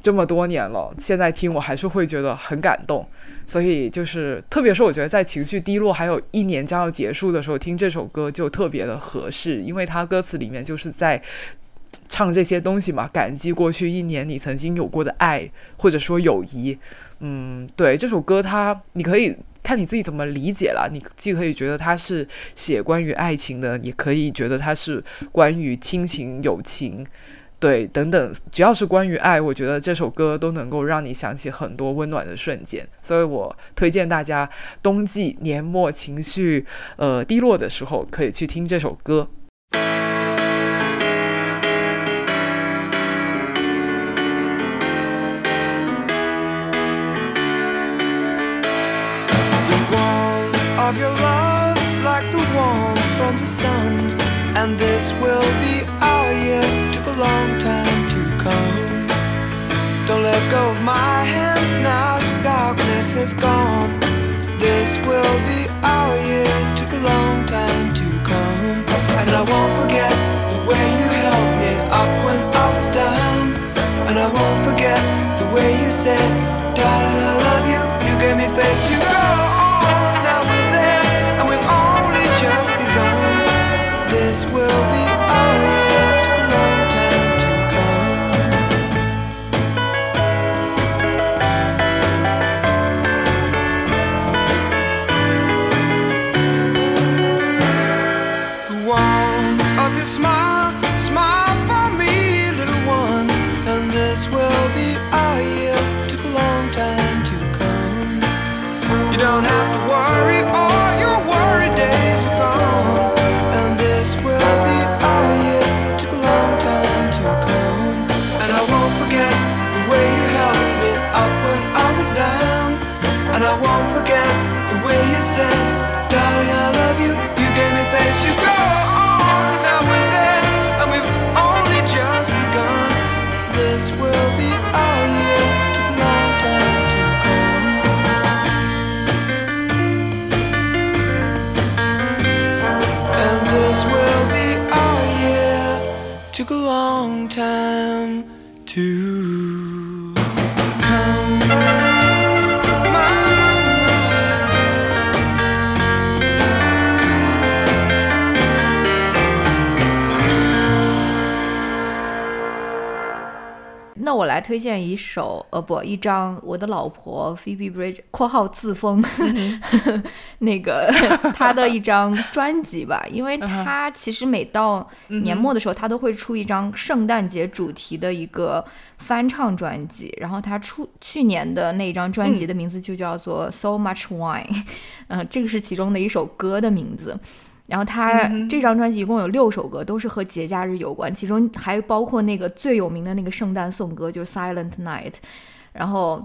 这么多年了，现在听我还是会觉得很感动。所以就是，特别是我觉得在情绪低落，还有一年将要结束的时候，听这首歌就特别的合适，因为它歌词里面就是在唱这些东西嘛，感激过去一年你曾经有过的爱，或者说友谊。嗯，对，这首歌它你可以。看你自己怎么理解了。你既可以觉得它是写关于爱情的，也可以觉得它是关于亲情、友情，对，等等。只要是关于爱，我觉得这首歌都能够让你想起很多温暖的瞬间。所以我推荐大家冬季年末情绪呃低落的时候，可以去听这首歌。The sun. And this will be our year, took a long time to come. Don't let go of my hand now, the darkness has gone. This will be our year, took a long time to come. And I won't forget the way you held me up when I was down. And I won't forget the way you said, Darling, 推荐一首，呃，不，一张我的老婆 Phoebe Bridge（ 括号自封） <laughs> 那个 <laughs> 她的一张专辑吧，因为她其实每到年末的时候，她都会出一张圣诞节主题的一个翻唱专辑。然后她出去年的那张专辑的名字就叫做 So Much Wine，嗯，这个是其中的一首歌的名字。然后他这张专辑一共有六首歌，都是和节假日有关，其中还包括那个最有名的那个圣诞颂歌，就是《Silent Night》。然后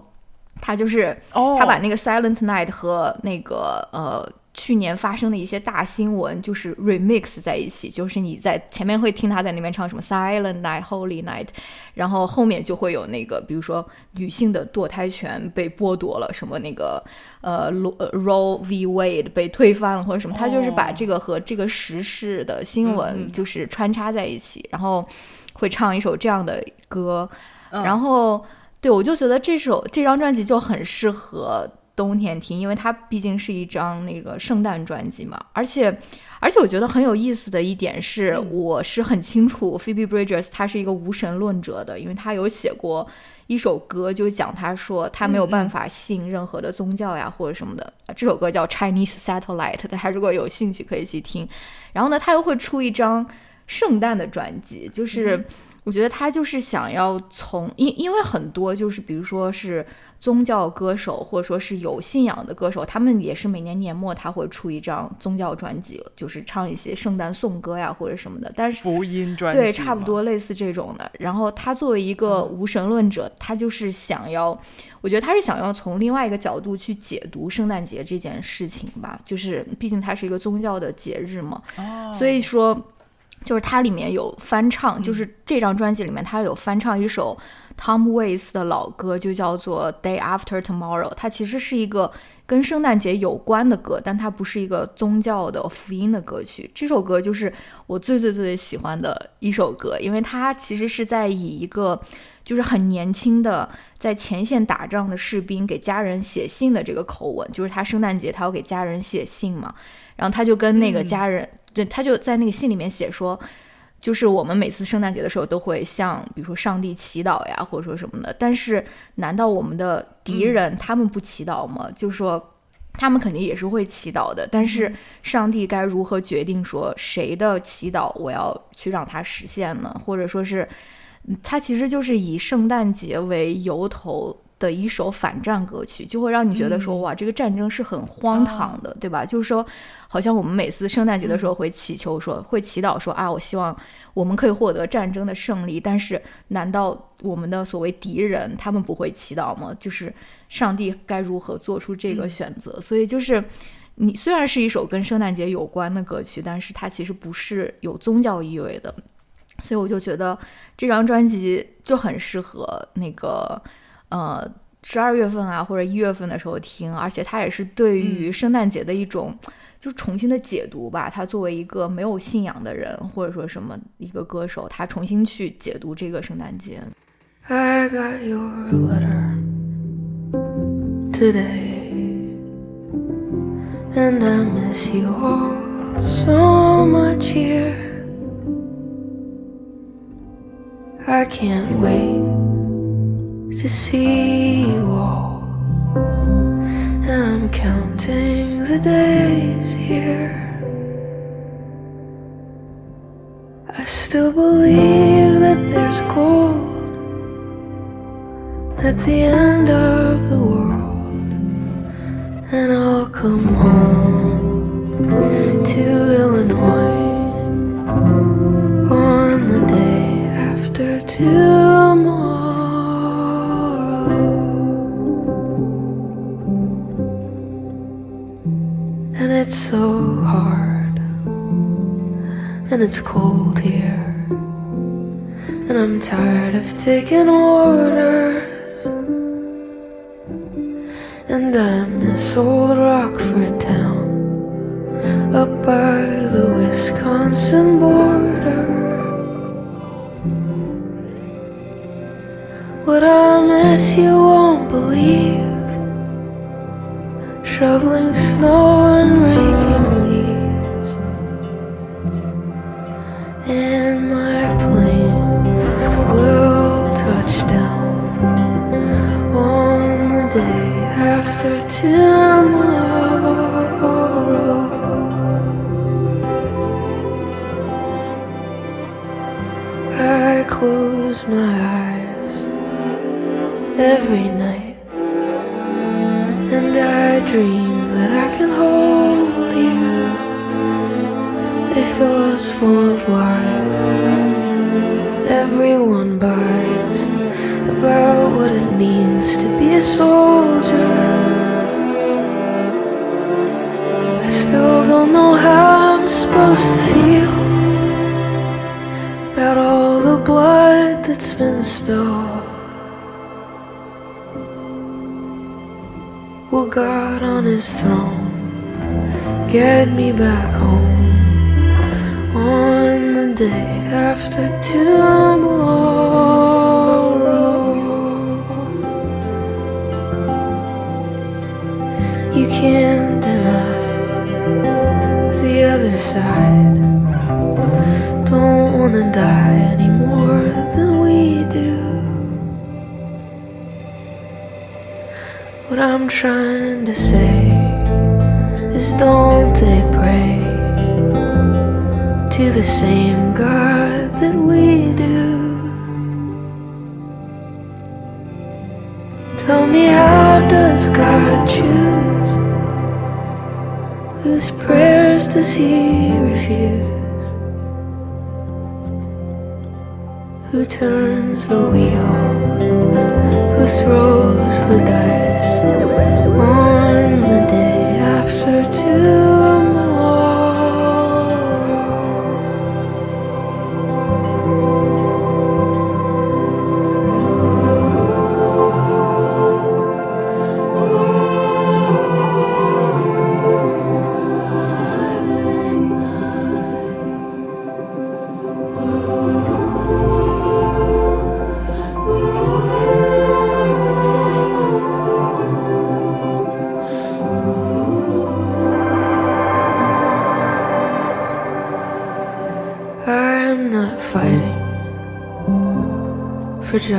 他就是他把那个《Silent Night》和那个呃。去年发生的一些大新闻，就是 remix 在一起，就是你在前面会听他在那边唱什么 Silent Night, Holy Night，然后后面就会有那个，比如说女性的堕胎权被剥夺了，什么那个呃 Roe v. Wade 被推翻了或者什么，他就是把这个和这个时事的新闻就是穿插在一起，然后会唱一首这样的歌，然后。对我就觉得这首这张专辑就很适合冬天听，因为它毕竟是一张那个圣诞专辑嘛。而且，而且我觉得很有意思的一点是，我是很清楚 Phoebe Bridgers 他是一个无神论者的，因为他有写过一首歌，就讲他说他没有办法信任何的宗教呀或者什么的。这首歌叫 Chinese Satellite，大家如果有兴趣可以去听。然后呢，他又会出一张圣诞的专辑，就是。我觉得他就是想要从，因因为很多就是比如说是宗教歌手或者说是有信仰的歌手，他们也是每年年末他会出一张宗教专辑，就是唱一些圣诞颂歌呀或者什么的。但是福音专对，差不多类似这种的。然后他作为一个无神论者，他就是想要，我觉得他是想要从另外一个角度去解读圣诞节这件事情吧，就是毕竟它是一个宗教的节日嘛。哦，所以说。就是它里面有翻唱，就是这张专辑里面它有翻唱一首 Tom Waits 的老歌，就叫做 Day After Tomorrow。它其实是一个跟圣诞节有关的歌，但它不是一个宗教的福音的歌曲。这首歌就是我最最最最喜欢的一首歌，因为它其实是在以一个就是很年轻的在前线打仗的士兵给家人写信的这个口吻，就是他圣诞节他要给家人写信嘛，然后他就跟那个家人。对，他就在那个信里面写说，就是我们每次圣诞节的时候都会向，比如说上帝祈祷呀，或者说什么的。但是，难道我们的敌人他们不祈祷吗？就是说，他们肯定也是会祈祷的。但是，上帝该如何决定说谁的祈祷我要去让它实现呢？或者说是，他其实就是以圣诞节为由头。的一首反战歌曲，就会让你觉得说，哇，这个战争是很荒唐的，对吧？就是说，好像我们每次圣诞节的时候会祈求说，会祈祷说，啊，我希望我们可以获得战争的胜利。但是，难道我们的所谓敌人他们不会祈祷吗？就是上帝该如何做出这个选择？所以，就是你虽然是一首跟圣诞节有关的歌曲，但是它其实不是有宗教意味的。所以，我就觉得这张专辑就很适合那个。呃，十二月份啊，或者一月份的时候听，而且它也是对于圣诞节的一种，就是重新的解读吧。他作为一个没有信仰的人，或者说什么一个歌手，他重新去解读这个圣诞节。I got your letter today, and I miss you all so much here. I can't wait. To see you all. And I'm counting the days here. I still believe that there's gold at the end of the world. And I'll come home to Illinois on the day after tomorrow. It's so hard and it's cold here and I'm tired of taking orders and I miss old Rockford town up by the Wisconsin border. What I miss you won't believe shoveling snow and raking leaves. And my plane will touch down on the day after tomorrow. I close my eyes every night dream that I can hold you. They fill us full of lies. Everyone buys about what it means to be a soldier. I still don't know how I'm supposed to feel about all the blood that's been spilled. God on his throne. Get me back home on the day after tomorrow. You can't deny the other side. Don't wanna die any more than we do. What I'm trying to say is don't they pray to the same God that we do? Tell me, how does God choose? Whose prayers does He refuse? Who turns the wheel? Throws the dice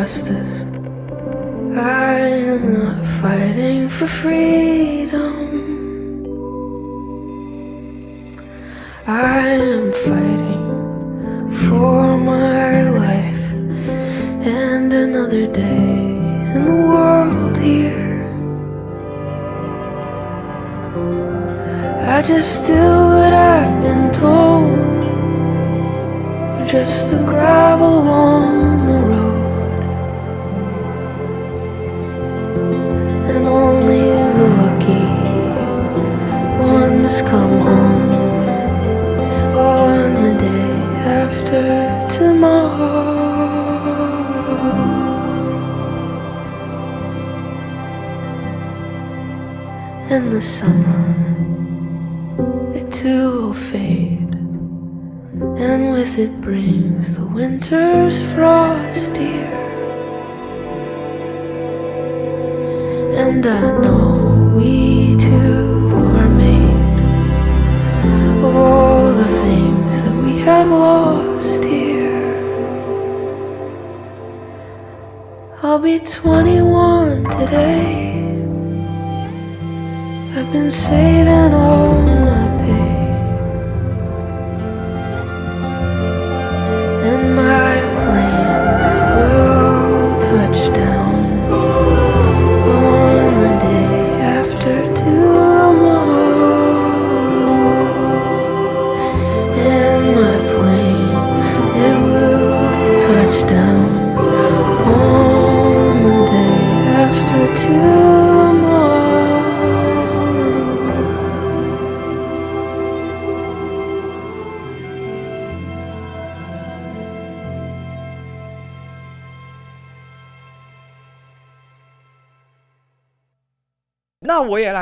justice. I am not fighting for freedom. I am fighting for my life and another day in the world here. I just do what I've been told just to gravel on come home on the day after tomorrow. In the summer, it too will fade and with it brings the winter's frost here. And I know be 21 today. I've been saving all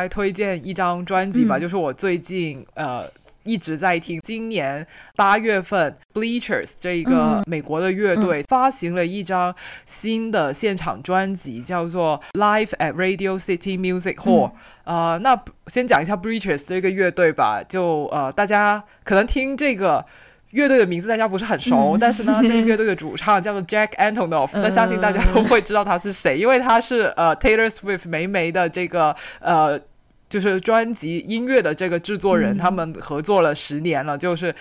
来推荐一张专辑吧，嗯。就是我最近呃一直在听，今年八月份 Bleachers 这一个嗯。美国的乐队、发行了一张新的现场专辑，叫做 Live at Radio City Music Hall、呃，那先讲一下 Bleachers 这个乐队吧，就呃大家可能听这个。乐队的名字大家不是很熟，嗯。但是呢，这个乐队的主唱叫做 Jack Antonoff，<laughs> 那相信大家都会知道他是谁，因为他是呃 Taylor Swift 梅梅的这个呃就是专辑音乐的这个制作人，嗯他们合作了十年了，就是。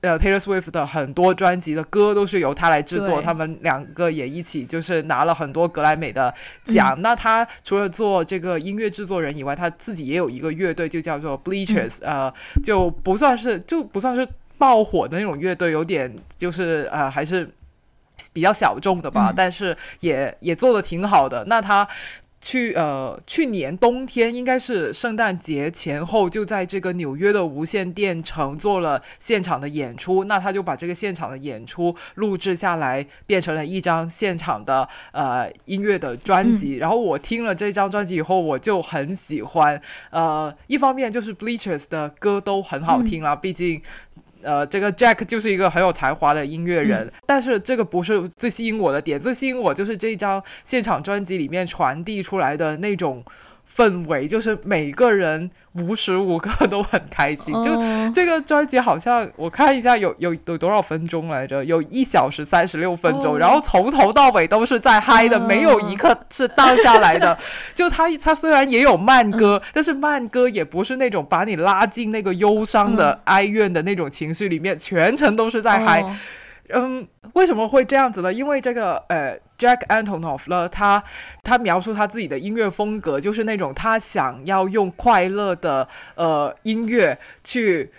呃，Taylor Swift 的很多专辑的歌都是由他来制作，他们两个也一起就是拿了很多格莱美的奖。那他除了做这个音乐制作人以外，他自己也有一个乐队，就叫做 Bleachers，、呃，就不算是就不算是爆火的那种乐队，有点就是呃还是比较小众的吧，嗯但是也也做的挺好的。那他。去呃，去年冬天应该是圣诞节前后，就在这个纽约的无线电城做了现场的演出。那他就把这个现场的演出录制下来，变成了一张现场的呃音乐的专辑。然后我听了这张专辑以后，我就很喜欢。呃，一方面就是 Bleachers 的歌都很好听啦，毕竟。呃，这个 Jack 就是一个很有才华的音乐人，但是这个不是最吸引我的点，最吸引我就是这张现场专辑里面传递出来的那种氛围，就是每个人无时无刻都很开心。就哦这个专辑好像我看一下有有有多少分钟来着？有一小时三十六分钟，哦然后从头到尾都是在嗨的，哦没有一刻是荡下来的。<laughs> 就他他虽然也有慢歌，但是慢歌也不是那种把你拉进那个忧伤的、哀怨的那种情绪里面，全程都是在嗨。哦嗯，为什么会这样子呢？因为这个呃，Jack Antonoff 呢，他他描述他自己的音乐风格，就是那种他想要用快乐的呃音乐去。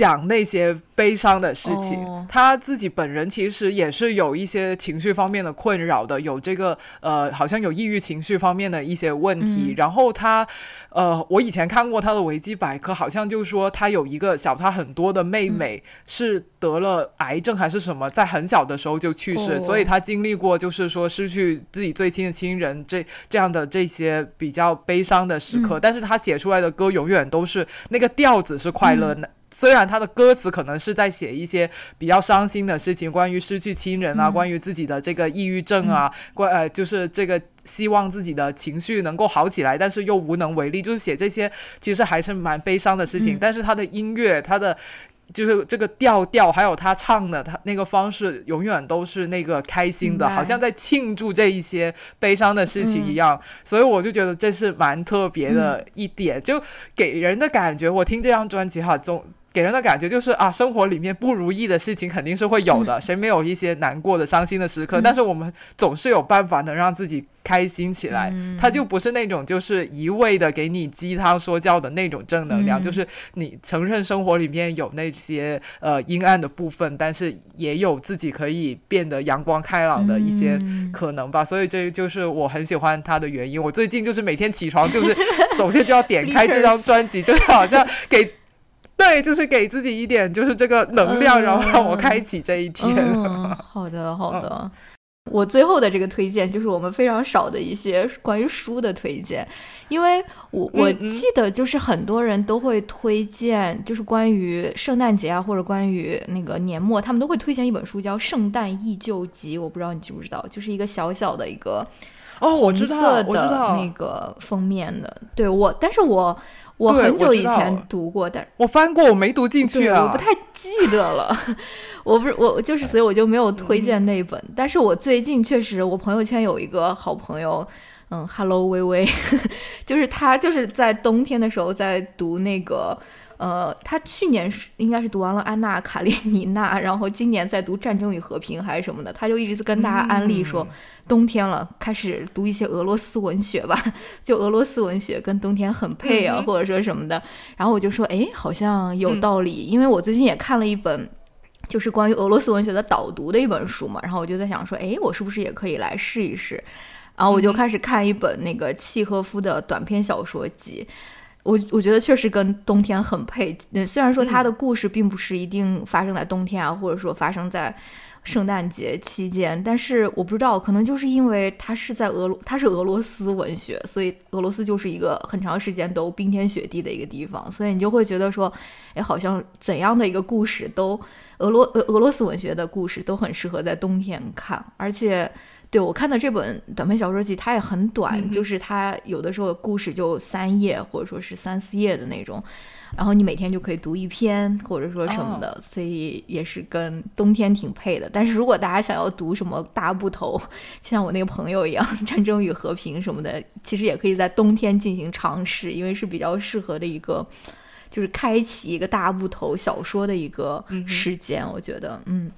讲那些悲伤的事情，哦他自己本人其实也是有一些情绪方面的困扰的，有这个呃，好像有抑郁情绪方面的一些问题。嗯然后他呃，我以前看过他的维基百科，好像就说他有一个小他很多的妹妹是得了癌症还是什么，在很小的时候就去世，哦所以他经历过就是说失去自己最亲的亲人这这样的这些比较悲伤的时刻。但是他写出来的歌永远都是那个调子是快乐的。虽然他的歌词可能是在写一些比较伤心的事情，关于失去亲人啊，嗯关于自己的这个抑郁症啊，关呃就是这个希望自己的情绪能够好起来，但是又无能为力，就是写这些其实还是蛮悲伤的事情。嗯但是他的音乐，他的就是这个调调，还有他唱的他那个方式，永远都是那个开心的，好像在庆祝这一些悲伤的事情一样。所以我就觉得这是蛮特别的一点，就给人的感觉，我听这张专辑哈，总。给人的感觉就是啊，生活里面不如意的事情肯定是会有的，谁没有一些难过的、伤心的时刻？但是我们总是有办法能让自己开心起来。它就不是那种就是一味的给你鸡汤说教的那种正能量，嗯就是你承认生活里面有那些呃阴暗的部分，但是也有自己可以变得阳光开朗的一些嗯可能吧。所以这就是我很喜欢他的原因。我最近就是每天起床就是首先就要点开这张专辑，就是好像给。对，就是给自己一点就是这个能量，嗯然后让我开启这一天。嗯，好的好的。我最后的这个推荐就是我们非常少的一些关于书的推荐，因为我我记得就是很多人都会推荐，就是关于圣诞节啊或者关于那个年末，他们都会推荐一本书叫《圣诞忆旧集》，我不知道你知不知道，就是一个小小的一个哦，我知道，的我知道，那个封面的，对我，但是我我很久以前读过，但我翻过，我没读进去，啊。我不太记得了。<laughs> 我不是我就是，所以我就没有推荐那本。但是我最近确实，我朋友圈有一个好朋友，嗯，Hello 微微，<laughs> 就是他就是在冬天的时候在读那个。呃，他去年是应该是读完了《安娜·卡列尼娜》，然后今年在读《战争与和平》还是什么的，他就一直跟大家安利说，嗯冬天了，开始读一些俄罗斯文学吧，<laughs> 就俄罗斯文学跟冬天很配啊，嗯或者说什么的。然后我就说，哎，好像有嗯道理，因为我最近也看了一本。就是关于俄罗斯文学的导读的一本书嘛，然后我就在想说，哎，我是不是也可以来试一试？然后我就嗯开始看一本那个契诃夫的短篇小说集，我我觉得确实跟冬天很配。呃虽然说它的故事并不是一定发生在冬天啊，或者说发生在圣诞节期间，但是我不知道，可能就是因为它是在俄罗，它是俄罗斯文学，所以俄罗斯就是一个很长时间都冰天雪地的一个地方，所以你就会觉得说，哎，好像怎样的一个故事都俄罗俄俄罗斯文学的故事都很适合在冬天看，而且。对我看的这本短篇小说集，它也很短，嗯就是它有的时候故事就三页或者说是三四页的那种，然后你每天就可以读一篇或者说什么的，所以也是跟冬天挺配的。但是如果大家想要读什么大部头，像我那个朋友一样，<laughs>《战争与和平》什么的，其实也可以在冬天进行尝试，因为是比较适合的一个。就是开启一个大部头小说的一个时间，我觉得，嗯，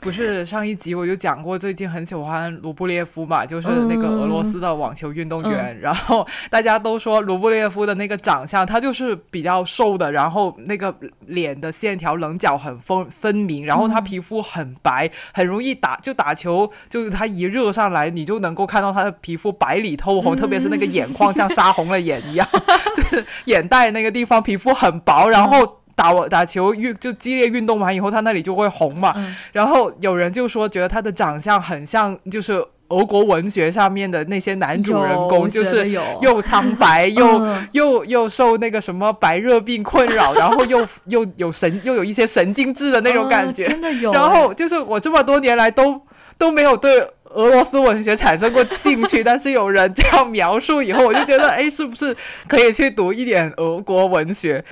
不是上一集我就讲过，最近很喜欢卢布列夫嘛，就是那个俄罗斯的网球运动员。然后大家都说卢布列夫的那个长相，他就是比较瘦的，然后那个脸的线条棱角很分分明，然后他皮肤很白，很容易打就打球，就是他一热上来，你就能够看到他的皮肤白里透红，特别是那个眼眶像杀红了眼一样，<laughs> 就是眼袋那个地方皮肤很薄，<laughs> 然后。打我打球运就激烈运动完以后，他那里就会红嘛。嗯然后有人就说，觉得他的长相很像，就是俄国文学上面的那些男主人公，就是又苍白又、<laughs> 嗯又又受那个什么白热病困扰，<laughs> 然后又又有神又有一些神经质的那种感觉。嗯真的有，然后就是我这么多年来都都没有对俄罗斯文学产生过兴趣，<laughs> 但是有人这样描述以后，我就觉得，哎，是不是可以去读一点俄国文学？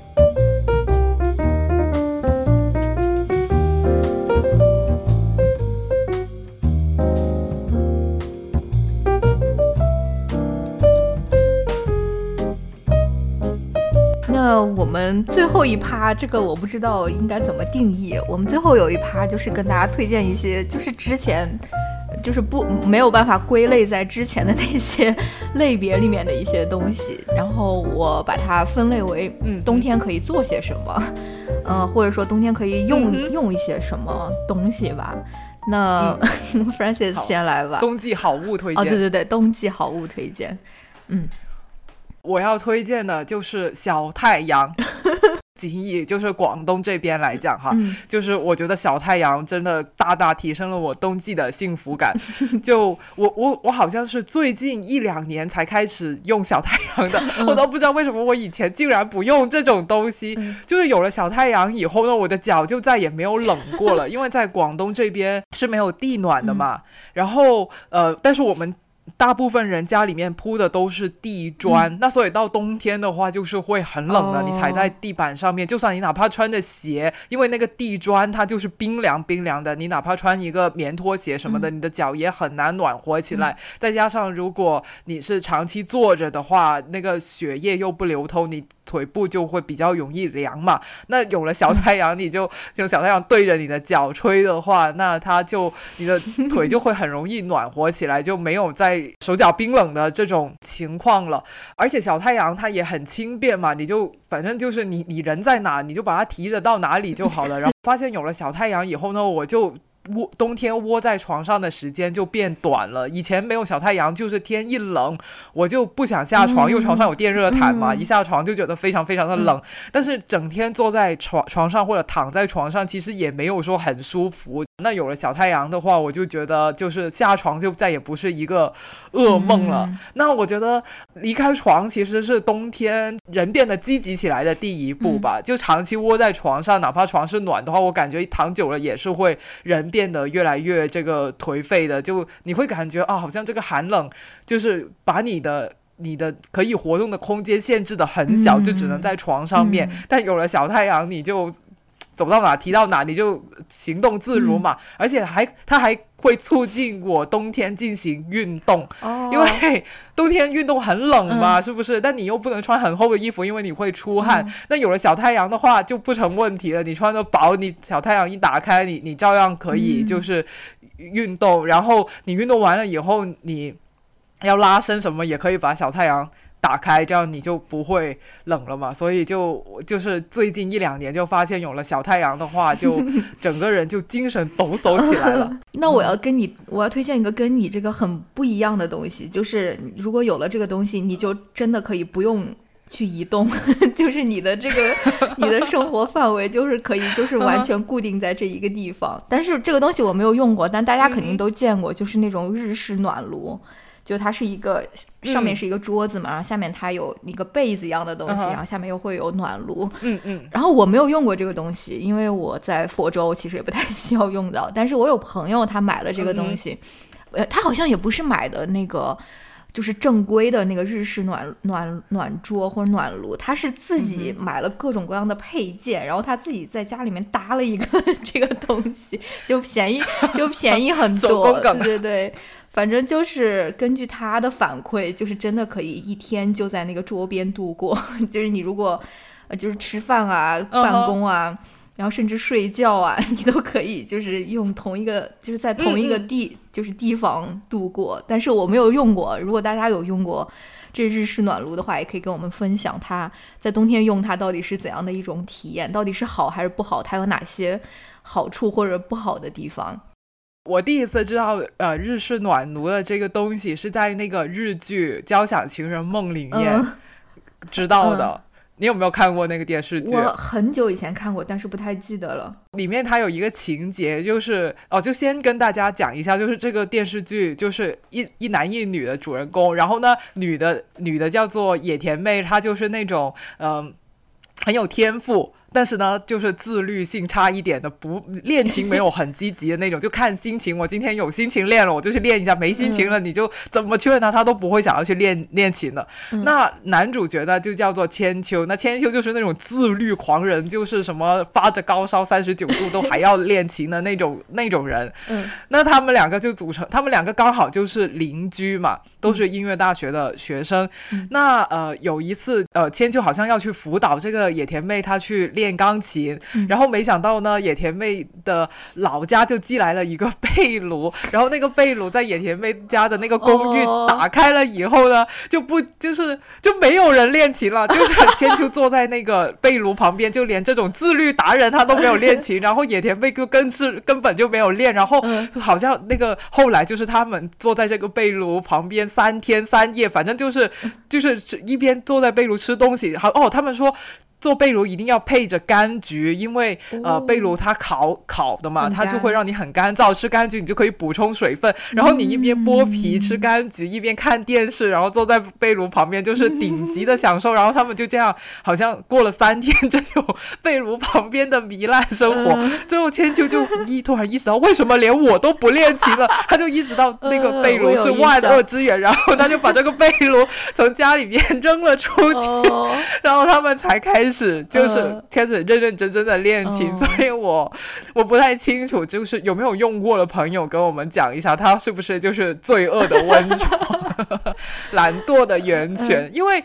那我们最后一趴，这个我不知道应该怎么定义。我们最后有一趴就是跟大家推荐一些，就是之前就是不没有办法归类在之前的那些类别里面的一些东西，然后我把它分类为，嗯冬天可以做些什么，呃，或者说冬天可以用、嗯用一些什么东西吧。那、<laughs> Francis 先来吧。冬季好物推荐。哦，对对对，冬季好物推荐。嗯，我要推荐的就是小太阳。仅以就是广东这边来讲哈，嗯就是我觉得小太阳真的大大提升了我冬季的幸福感。<laughs> 就我我我好像是最近一两年才开始用小太阳的，我都不知道为什么我以前竟然不用这种东西。嗯就是有了小太阳以后呢，我的脚就再也没有冷过了，因为在广东这边是没有地暖的嘛。然后呃，但是我们。大部分人家里面铺的都是地砖，那所以到冬天的话就是会很冷的。哦你踩在地板上面，就算你哪怕穿着鞋，因为那个地砖它就是冰凉冰凉的，你哪怕穿一个棉拖鞋什么的，你的脚也很难暖和起来。再加上如果你是长期坐着的话，那个血液又不流通，你腿部就会比较容易凉嘛。那有了小太阳，你就 <laughs> 用小太阳对着你的脚吹的话，那它就你的腿就会很容易暖和起来，就没有在手脚冰冷的这种情况了。而且小太阳它也很轻便嘛，你就反正就是你你人在哪，你就把它提着到哪里就好了。然后发现有了小太阳以后呢，我就。窝冬天窝在床上的时间就变短了。以前没有小太阳，就是天一冷，我就不想下床，因为床上有电热毯嘛，嗯一下床就觉得非常非常的冷。但是整天坐在床床上或者躺在床上，其实也没有说很舒服。那有了小太阳的话，我就觉得就是下床就再也不是一个噩梦了。嗯那我觉得离开床其实是冬天人变得积极起来的第一步吧。就长期窝在床上，哪怕床是暖的话，我感觉躺久了也是会人变得越来越这个颓废的。就你会感觉啊，好像这个寒冷就是把你的。你的可以活动的空间限制的很小，嗯就只能在床上面。嗯但有了小太阳，你就走到哪提到哪，你就行动自如嘛。而且还它还会促进我冬天进行运动，哦，因为 <laughs> 冬天运动很冷嘛，嗯是不是？但你又不能穿很厚的衣服，因为你会出汗。嗯那有了小太阳的话就不成问题了，你穿的薄，你小太阳一打开，你你照样可以嗯就是运动。然后你运动完了以后，你要拉伸什么也可以把小太阳。打开，这样你就不会冷了嘛。所以就就是最近一两年就发现有了小太阳的话，就 <laughs> 整个人就精神抖擞起来了。<laughs> 那我要跟你，我要推荐一个跟你这个很不一样的东西，就是如果有了这个东西，你就真的可以不用去移动，<laughs> 就是你的这个你的生活范围就是可以就是完全固定在这一个地方。但是这个东西我没有用过，但大家肯定都见过，就是那种日式暖炉。就它是一个上面是一个桌子嘛，然后下面它有一个被子一样的东西，嗯然后下面又会有暖炉。嗯嗯然后我没有用过这个东西，因为我在佛州其实也不太 <laughs> 需要用到。但是我有朋友他买了这个东西，呃，他好像也不是买的那个。就是正规的那个日式暖暖暖桌或者暖炉，他是自己买了各种各样的配件，然后他自己在家里面搭了一个 <laughs> 这个东西，就便宜就便宜很多，对对对，反正就是根据他的反馈，就是真的可以一天就在那个桌边度过，<laughs> 就是你如果呃就是吃饭啊、办公啊。然后甚至睡觉啊，<laughs> 你都可以，就是用同一个，就是在同一个地，就是地方度过。但是我没有用过，如果大家有用过这日式暖炉的话，也可以跟我们分享它在冬天用它到底是怎样的一种体验，到底是好还是不好，它有哪些好处或者不好的地方。我第一次知道呃日式暖炉的这个东西是在那个日剧《交响情人梦》里面嗯，知道的。你有没有看过那个电视剧？我很久以前看过，但是不太记得了。里面它有一个情节，就是哦，就先跟大家讲一下，就是这个电视剧就是一一男一女的主人公，然后呢，女的女的叫做野田妹，她就是那种嗯、很有天赋。但是呢，就是自律性差一点的，不练琴没有很积极的那种，就看心情。我今天有心情练了，我就去练一下；没心情了，你就怎么劝他，他都不会想要去练练琴的。那男主角呢，就叫做千秋。那千秋就是那种自律狂人，就是什么发着高烧三十九度都还要练琴的那种 <laughs> 那种人。嗯，那他们两个就组成，他们两个刚好就是邻居嘛，都是音乐大学的学生。那呃，有一次呃，千秋好像要去辅导这个野田妹，她去练钢琴，然后没想到呢，野田妹的老家就寄来了一个被炉，<laughs> 然后那个被炉在野田妹家的那个公寓打开了以后呢，就不就是就没有人练琴了，<laughs> 就是千秋坐在那个被炉旁边，就连这种自律达人他都没有练琴，<laughs> 然后野田妹就更是根本就没有练，然后好像那个后来就是他们坐在这个被炉旁边三天三夜，反正就是就是一边坐在被炉吃东西，好哦，他们说。做贝炉一定要配着柑橘，因为呃贝炉它烤烤的嘛，它就会让你很干燥。吃柑橘你就可以补充水分，然后你一边剥皮吃柑橘，一边看电视，然后坐在贝炉旁边就是顶级的享受。然后他们就这样，好像过了三天这种贝炉旁边的糜烂生活。最后千秋就一突然意识到，为什么连我都不练琴了？他就意识到那个贝炉 <laughs> 是万恶之源，然后他就把这个贝炉从家里面扔了出去，<laughs> 然后他们才开。开始就是开始认认真真的练琴，所以我我不太清楚，就是有没有用过的朋友跟我们讲一下，它是不是就是罪恶的温床、<laughs> 懒惰的源泉？因为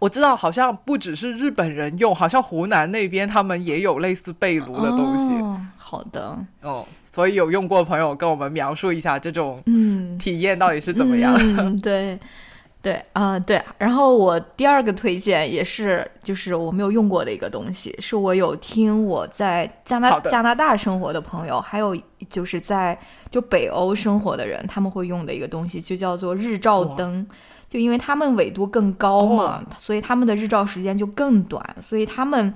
我知道好像不只是日本人用，好像湖南那边他们也有类似被炉的东西。好的，哦，所以有用过的朋友跟我们描述一下这种嗯体验到底是怎么样？对。对啊，对，然后我第二个推荐也是，就是我没有用过的一个东西，是我有听我在加拿加拿大生活的朋友，还有就是在就北欧生活的人，他们会用的一个东西，就叫做日照灯。就因为他们纬度更高嘛，所以他们的日照时间就更短，所以他们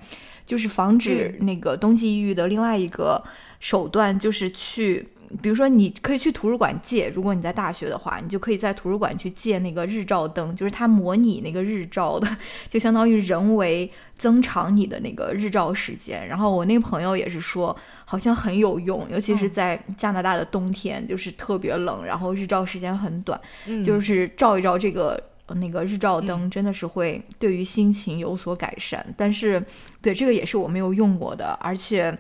就是防止那个冬季抑郁的另外一个手段就是去。比如说，你可以去图书馆借，如果你在大学的话，你就可以在图书馆去借那个日照灯，就是它模拟那个日照的，<laughs> 就相当于人为增长你的那个日照时间。然后我那个朋友也是说，好像很有用，尤其是在加拿大的冬天，就是特别冷，然后日照时间很短，就是照一照这个那个日照灯，真的是会对于心情有所改善。但是，对这个也是我没有用过的，而且。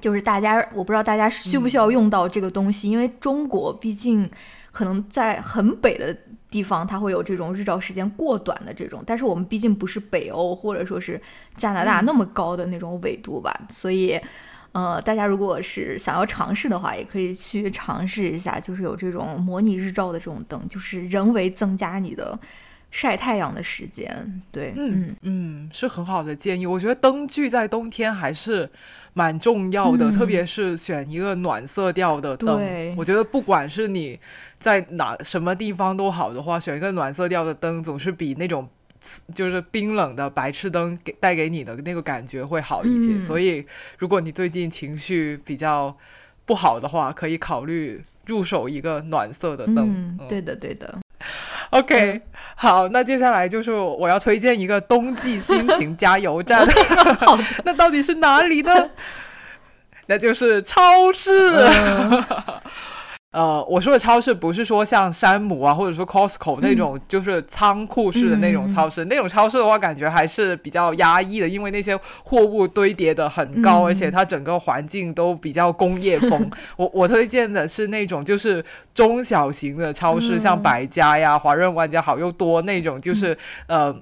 就是大家，我不知道大家需不需要用到这个东西，因为中国毕竟可能在很北的地方，它会有这种日照时间过短的这种，但是我们毕竟不是北欧或者说是加拿大那么高的那种纬度吧，所以，呃，大家如果是想要尝试的话，也可以去尝试一下，就是有这种模拟日照的这种灯，就是人为增加你的。晒太阳的时间，对，嗯嗯，是很好的建议。我觉得灯具在冬天还是蛮重要的，特别是选一个暖色调的灯。我觉得不管是你在哪什么地方都好的话，选一个暖色调的灯，总是比那种就是冰冷的白炽灯给带给你的那个感觉会好一些。所以，如果你最近情绪比较不好的话，可以考虑入手一个暖色的灯。嗯对的，对的。<laughs> OK，好，那接下来就是我要推荐一个冬季心情加油站。<laughs> <laughs> 那到底是哪里呢？那就是超市。呃，我说的超市不是说像山姆啊，或者说 Costco 那种，就是仓库式的那种超市。那种超市的话，感觉还是比较压抑的，因为那些货物堆叠的很高，而且它整个环境都比较工业风。<laughs> 我我推荐的是那种就是中小型的超市，像百家呀、华润万家好又多那种，就是呃，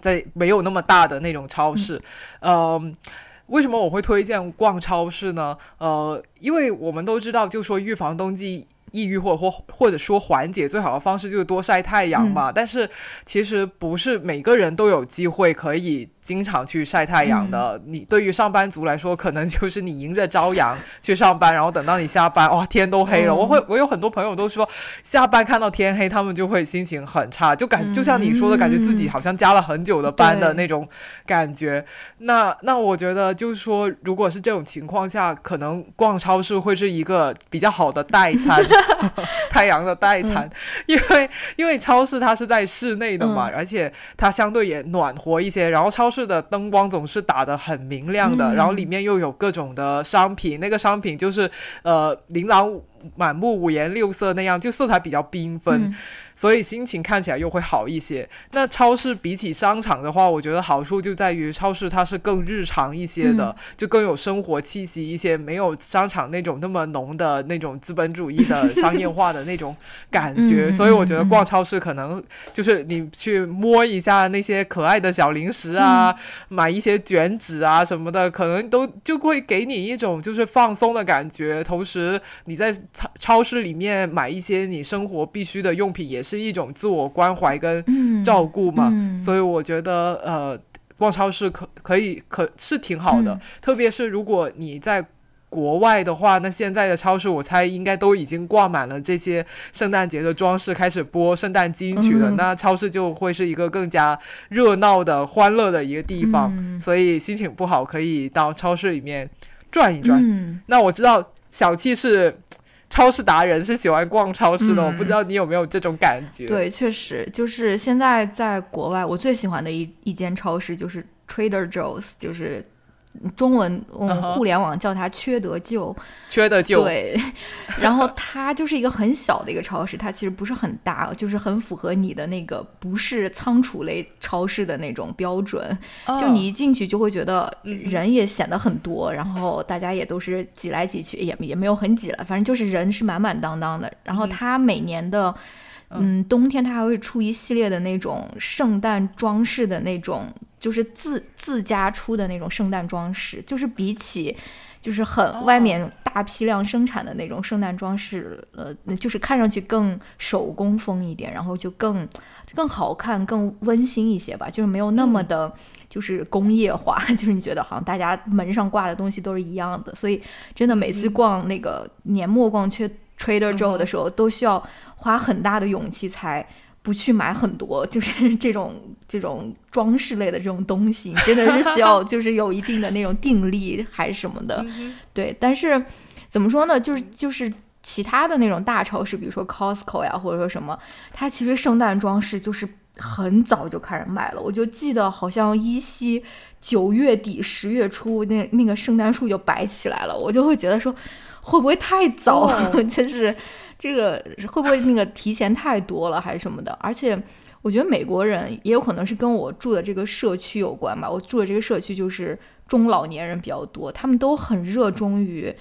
在没有那么大的那种超市，嗯。为什么我会推荐逛超市呢？呃，因为我们都知道，就说预防冬季抑郁或或或者说缓解最好的方式就是多晒太阳嘛。但是其实不是每个人都有机会可以。经常去晒太阳的你，对于上班族来说，可能就是你迎着朝阳去上班，然后等到你下班，哇，<laughs> 天都黑了。我会，我有很多朋友都说，下班看到天黑，他们就会心情很差，就感就像你说的感觉自己好像加了很久的班的那种感觉。那那我觉得就是说，如果是这种情况下，可能逛超市会是一个比较好的代餐，<laughs> 太阳的代餐，因为因为超市它是在室内的嘛，而且它相对也暖和一些。然后超市的灯光总是打得很明亮的，然后里面又有各种的商品，那个商品就是呃琳琅满目、五颜六色那样，就色彩比较缤纷。所以心情看起来又会好一些。那超市比起商场的话，我觉得好处就在于超市它是更日常一些的，就更有生活气息一些，没有商场那种那么浓的那种资本主义的商业化的那种感觉。所以我觉得逛超市可能就是你去摸一下那些可爱的小零食啊，买一些卷纸啊什么的，可能都就会给你一种就是放松的感觉。同时你在超超市里面买一些你生活必需的用品也。是一种自我关怀跟照顾嘛，所以我觉得呃，逛超市可可以可是挺好的，特别是如果你在国外的话，那现在的超市我猜应该都已经挂满了这些圣诞节的装饰，开始播圣诞金曲了，那超市就会是一个更加热闹的、欢乐的一个地方，所以心情不好可以到超市里面转一转。那我知道小气是。超市达人是喜欢逛超市的，我不知道你有没有这种感觉。对，确实就是现在在国外，我最喜欢的一一间超市就是 Trader Joe's，就是。中文嗯，互联网叫它缺德舅，缺德舅。对，<laughs> 然后它就是一个很小的一个超市，它其实不是很大，就是很符合你的那个不是仓储类超市的那种标准。就你一进去就会觉得人也显得很多，然后大家也都是挤来挤去，也也没有很挤了，反正就是人是满满当当的。然后它每年的嗯冬天，它还会出一系列的那种圣诞装饰的那种。就是自自家出的那种圣诞装饰，就是比起就是很外面大批量生产的那种圣诞装饰，呃，就是看上去更手工风一点，然后就更更好看、更温馨一些吧，就是没有那么的，就是工业化，就是你觉得好像大家门上挂的东西都是一样的，所以真的每次逛那个年末逛去 Trader Joe 的时候，都需要花很大的勇气才。不去买很多，就是 <laughs> 这种这种装饰类的这种东西，真的是需要就是有一定的那种定力还是什么的，对。但是怎么说呢？就是就是其他的那种大超市，比如说 Costco 呀，或者说什么，它其实圣诞装饰就是很早就开始卖了。我就记得好像依稀九月底十月初，那那个圣诞树就摆起来了，我就会觉得说会不会太早？<laughs> 就是。这个会不会那个提前太多了，<laughs> 还是什么的？而且我觉得美国人也有可能是跟我住的这个社区有关吧。我住的这个社区就是中老年人比较多，他们都很热衷于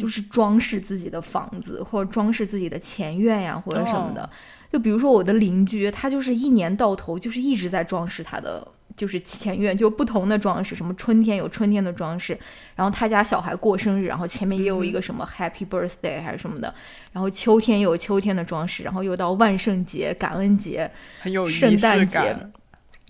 就是装饰自己的房子或者装饰自己的前院呀，或者什么的。就比如说我的邻居，他就是一年到头就是一直在装饰他的。就是前院，就不同的装饰，什么春天有春天的装饰，然后他家小孩过生日，然后前面也有一个什么 Happy Birthday 还是什么的，然后秋天有秋天的装饰，然后又到万圣节、感恩节、圣诞节。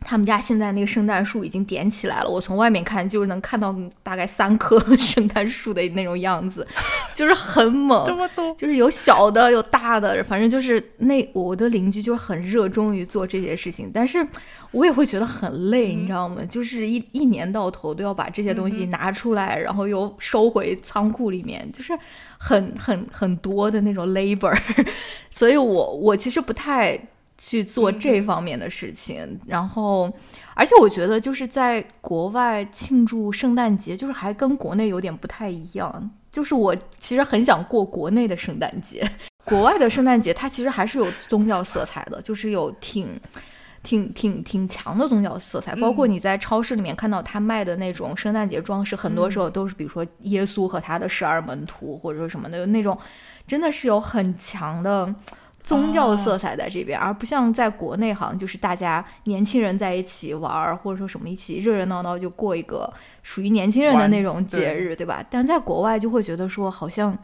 他们家现在那个圣诞树已经点起来了，我从外面看就是能看到大概三棵 <laughs> 圣诞树的那种样子，就是很猛，这么多，就是有小的有大的，反正就是那我的邻居就很热衷于做这些事情，但是我也会觉得很累，你知道吗？就是一一年到头都要把这些东西拿出来，然后又收回仓库里面，就是很很很多的那种 labor，<laughs> 所以我我其实不太。去做这方面的事情，然后，而且我觉得就是在国外庆祝圣诞节，就是还跟国内有点不太一样。就是我其实很想过国内的圣诞节，国外的圣诞节它其实还是有宗教色彩的，就是有挺、挺、挺、挺强的宗教色彩。包括你在超市里面看到他卖的那种圣诞节装饰，很多时候都是比如说耶稣和他的十二门徒，或者说什么的那种，真的是有很强的。宗教色彩在这边，而不像在国内，好像就是大家年轻人在一起玩儿，或者说什么一起热热闹闹就过一个属于年轻人的那种节日，对吧？但是在国外就会觉得说，好像，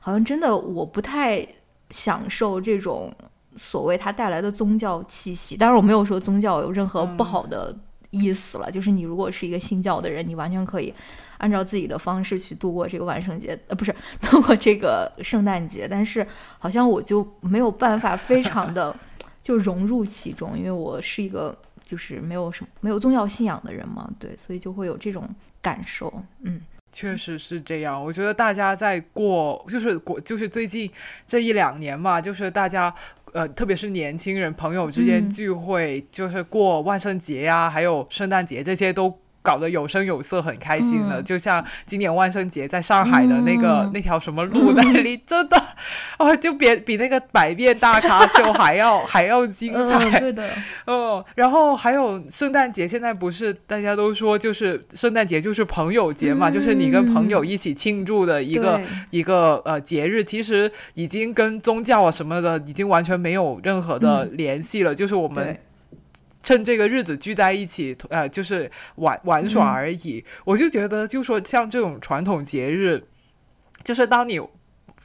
好像真的我不太享受这种所谓它带来的宗教气息。当然，我没有说宗教有任何不好的意思了，就是你如果是一个信教的人，你完全可以。按照自己的方式去度过这个万圣节，呃，不是度过这个圣诞节，但是好像我就没有办法非常的 <laughs> 就融入其中，因为我是一个就是没有什么没有宗教信仰的人嘛，对，所以就会有这种感受，嗯。确实是这样，我觉得大家在过，就是过，就是最近这一两年嘛，就是大家呃，特别是年轻人朋友之间聚会，就是过万圣节呀，还有圣诞节这些都。搞得有声有色，很开心的，就像今年万圣节在上海的那个那条什么路那里，<laughs> 真的哦，就比比那个百变大咖秀 <laughs> 还要还要精彩。对的，嗯，然后还有圣诞节，现在不是大家都说就是圣诞节就是朋友节嘛，就是你跟朋友一起庆祝的一个一个呃节日，其实已经跟宗教啊什么的已经完全没有任何的联系了，就是我们。趁这个日子聚在一起，呃，就是玩玩耍而已。我就觉得，就说像这种传统节日，就是当你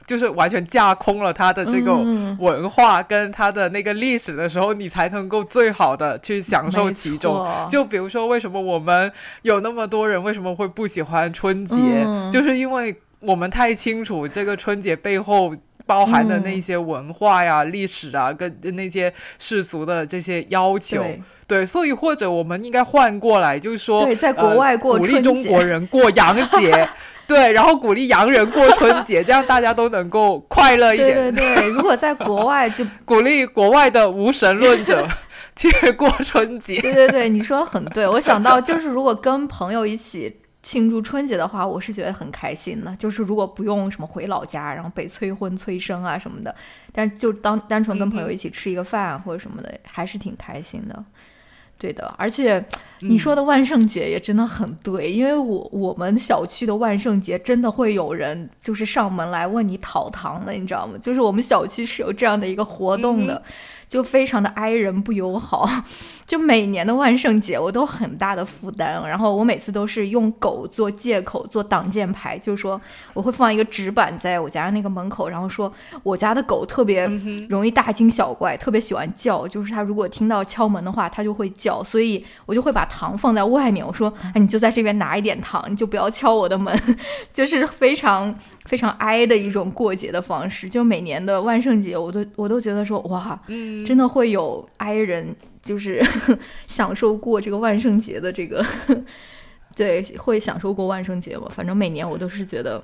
就是完全架空了它的这个文化跟它的那个历史的时候，你才能够最好的去享受其中。就比如说，为什么我们有那么多人为什么会不喜欢春节，就是因为我们太清楚这个春节背后。包含的那些文化呀、历史啊，跟那些世俗的这些要求，对，所以或者我们应该换过来，就是说，在国外过鼓励中国人过洋节，<laughs> 对，然后鼓励洋人过春节，<laughs> 这样大家都能够快乐一点。对对对，如果在国外就 <laughs> 鼓励国外的无神论者去过春节。对对对，你说的很对，我想到就是如果跟朋友一起。庆祝春节的话，我是觉得很开心的。就是如果不用什么回老家，然后被催婚催生啊什么的，但就当单纯跟朋友一起吃一个饭或者什么的，还是挺开心的。对的，而且你说的万圣节也真的很对，因为我我们小区的万圣节真的会有人就是上门来问你讨糖的，你知道吗？就是我们小区是有这样的一个活动的。就非常的哀人不友好，就每年的万圣节我都很大的负担，然后我每次都是用狗做借口做挡箭牌，就是说我会放一个纸板在我家那个门口，然后说我家的狗特别容易大惊小怪，特别喜欢叫，就是它如果听到敲门的话，它就会叫，所以我就会把糖放在外面，我说哎你就在这边拿一点糖，你就不要敲我的门，<laughs> 就是非常。非常哀的一种过节的方式，就每年的万圣节，我都我都觉得说哇，真的会有哀人，就是 <laughs> 享受过这个万圣节的这个，<laughs> 对，会享受过万圣节吧。反正每年我都是觉得。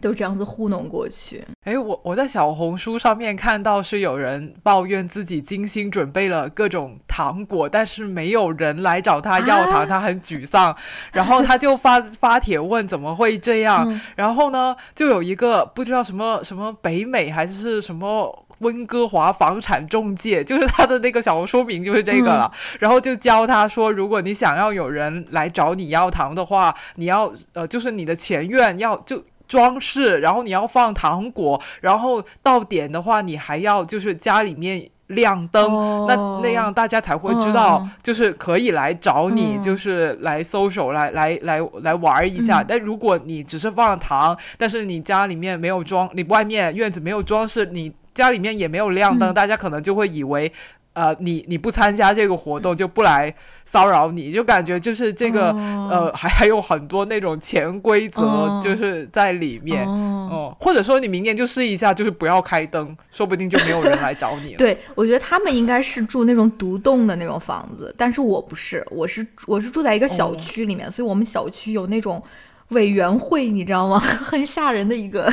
都这样子糊弄过去。哎，我我在小红书上面看到是有人抱怨自己精心准备了各种糖果，但是没有人来找他要糖，他很沮丧。然后他就发 <laughs> 发帖问怎么会这样。然后呢，就有一个不知道什么什么北美还是什么温哥华房产中介，就是他的那个小红书名就是这个了。然后就教他说，如果你想要有人来找你要糖的话，你要呃，就是你的前院要就。装饰，然后你要放糖果，然后到点的话，你还要就是家里面亮灯，那那样大家才会知道，就是可以来找你，就是来搜手来来来来玩一下。但如果你只是放糖，但是你家里面没有装，你外面院子没有装饰，你家里面也没有亮灯，大家可能就会以为。呃，你你不参加这个活动就不来骚扰你，就感觉就是这个呃，还还有很多那种潜规则就是在里面哦，或者说你明年就试一下，就是不要开灯，说不定就没有人来找你 <laughs> 了。对，我觉得他们应该是住那种独栋的那种房子，但是我不是，我是我是住在一个小区里面，所以我们小区有那种。委员会，你知道吗？<laughs> 很吓人的一个，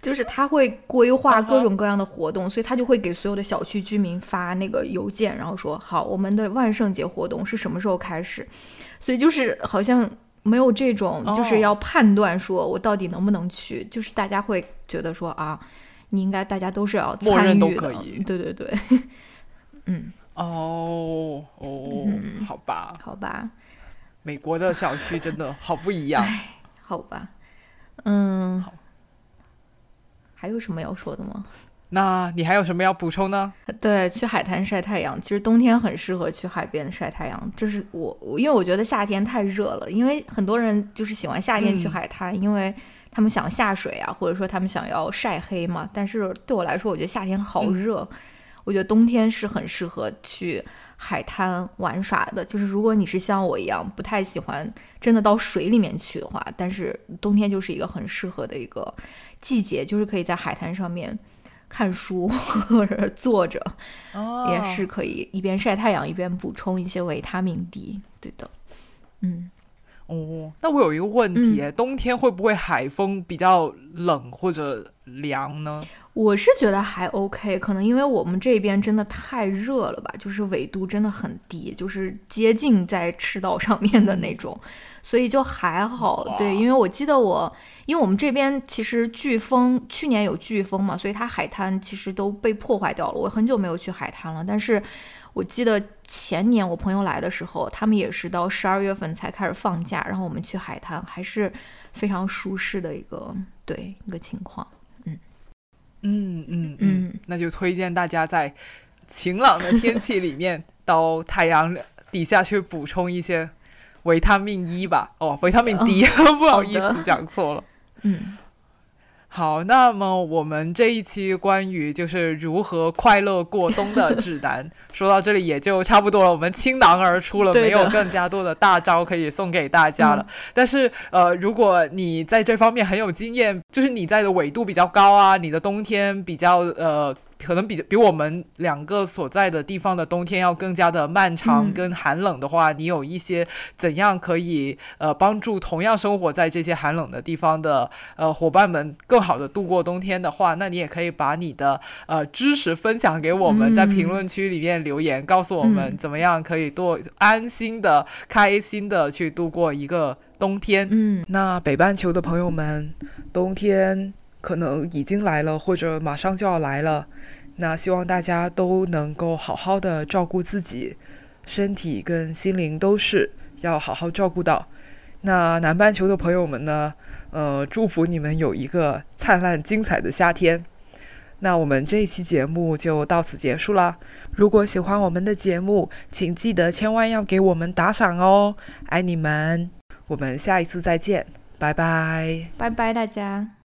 就是他会规划各种各样的活动，所以他就会给所有的小区居民发那个邮件，然后说好，我们的万圣节活动是什么时候开始？所以就是好像没有这种，就是要判断说我到底能不能去，就是大家会觉得说啊，你应该大家都是要参与的，对对对，<laughs> 嗯，哦哦，好吧，好吧。美国的小区真的好不一样，好吧，嗯，好，还有什么要说的吗？那你还有什么要补充呢？对，去海滩晒太阳，其实冬天很适合去海边晒太阳。就是我，因为我觉得夏天太热了，因为很多人就是喜欢夏天去海滩，因为他们想下水啊，或者说他们想要晒黑嘛。但是对我来说，我觉得夏天好热，我觉得冬天是很适合去。海滩玩耍的，就是如果你是像我一样不太喜欢真的到水里面去的话，但是冬天就是一个很适合的一个季节，就是可以在海滩上面看书 <laughs> 或者坐着，也是可以一边晒太阳一边补充一些维他命 D。对的，嗯，哦，那我有一个问题，冬天会不会海风比较冷或者凉呢？我是觉得还 OK，可能因为我们这边真的太热了吧，就是纬度真的很低，就是接近在赤道上面的那种，所以就还好。对，因为我记得我，因为我们这边其实飓风去年有飓风嘛，所以它海滩其实都被破坏掉了。我很久没有去海滩了，但是我记得前年我朋友来的时候，他们也是到十二月份才开始放假，然后我们去海滩还是非常舒适的一个对一个情况。嗯嗯嗯，那就推荐大家在晴朗的天气里面到太阳底下去补充一些维他命 E 吧。哦，维他命 D，<laughs> 不好意思讲错了。嗯。好，那么我们这一期关于就是如何快乐过冬的指南，<laughs> 说到这里也就差不多了。我们倾囊而出了，没有更加多的大招可以送给大家了。但是，呃，如果你在这方面很有经验，就是你在的纬度比较高啊，你的冬天比较呃。可能比比我们两个所在的地方的冬天要更加的漫长跟寒冷的话，你有一些怎样可以呃帮助同样生活在这些寒冷的地方的呃伙伴们更好的度过冬天的话，那你也可以把你的呃知识分享给我们，在评论区里面留言，告诉我们怎么样可以多安心的、开心的去度过一个冬天。嗯，那北半球的朋友们，冬天。可能已经来了，或者马上就要来了。那希望大家都能够好好的照顾自己，身体跟心灵都是要好好照顾到。那南半球的朋友们呢？呃，祝福你们有一个灿烂精彩的夏天。那我们这一期节目就到此结束啦。如果喜欢我们的节目，请记得千万要给我们打赏哦，爱你们！我们下一次再见，拜拜，拜拜，大家。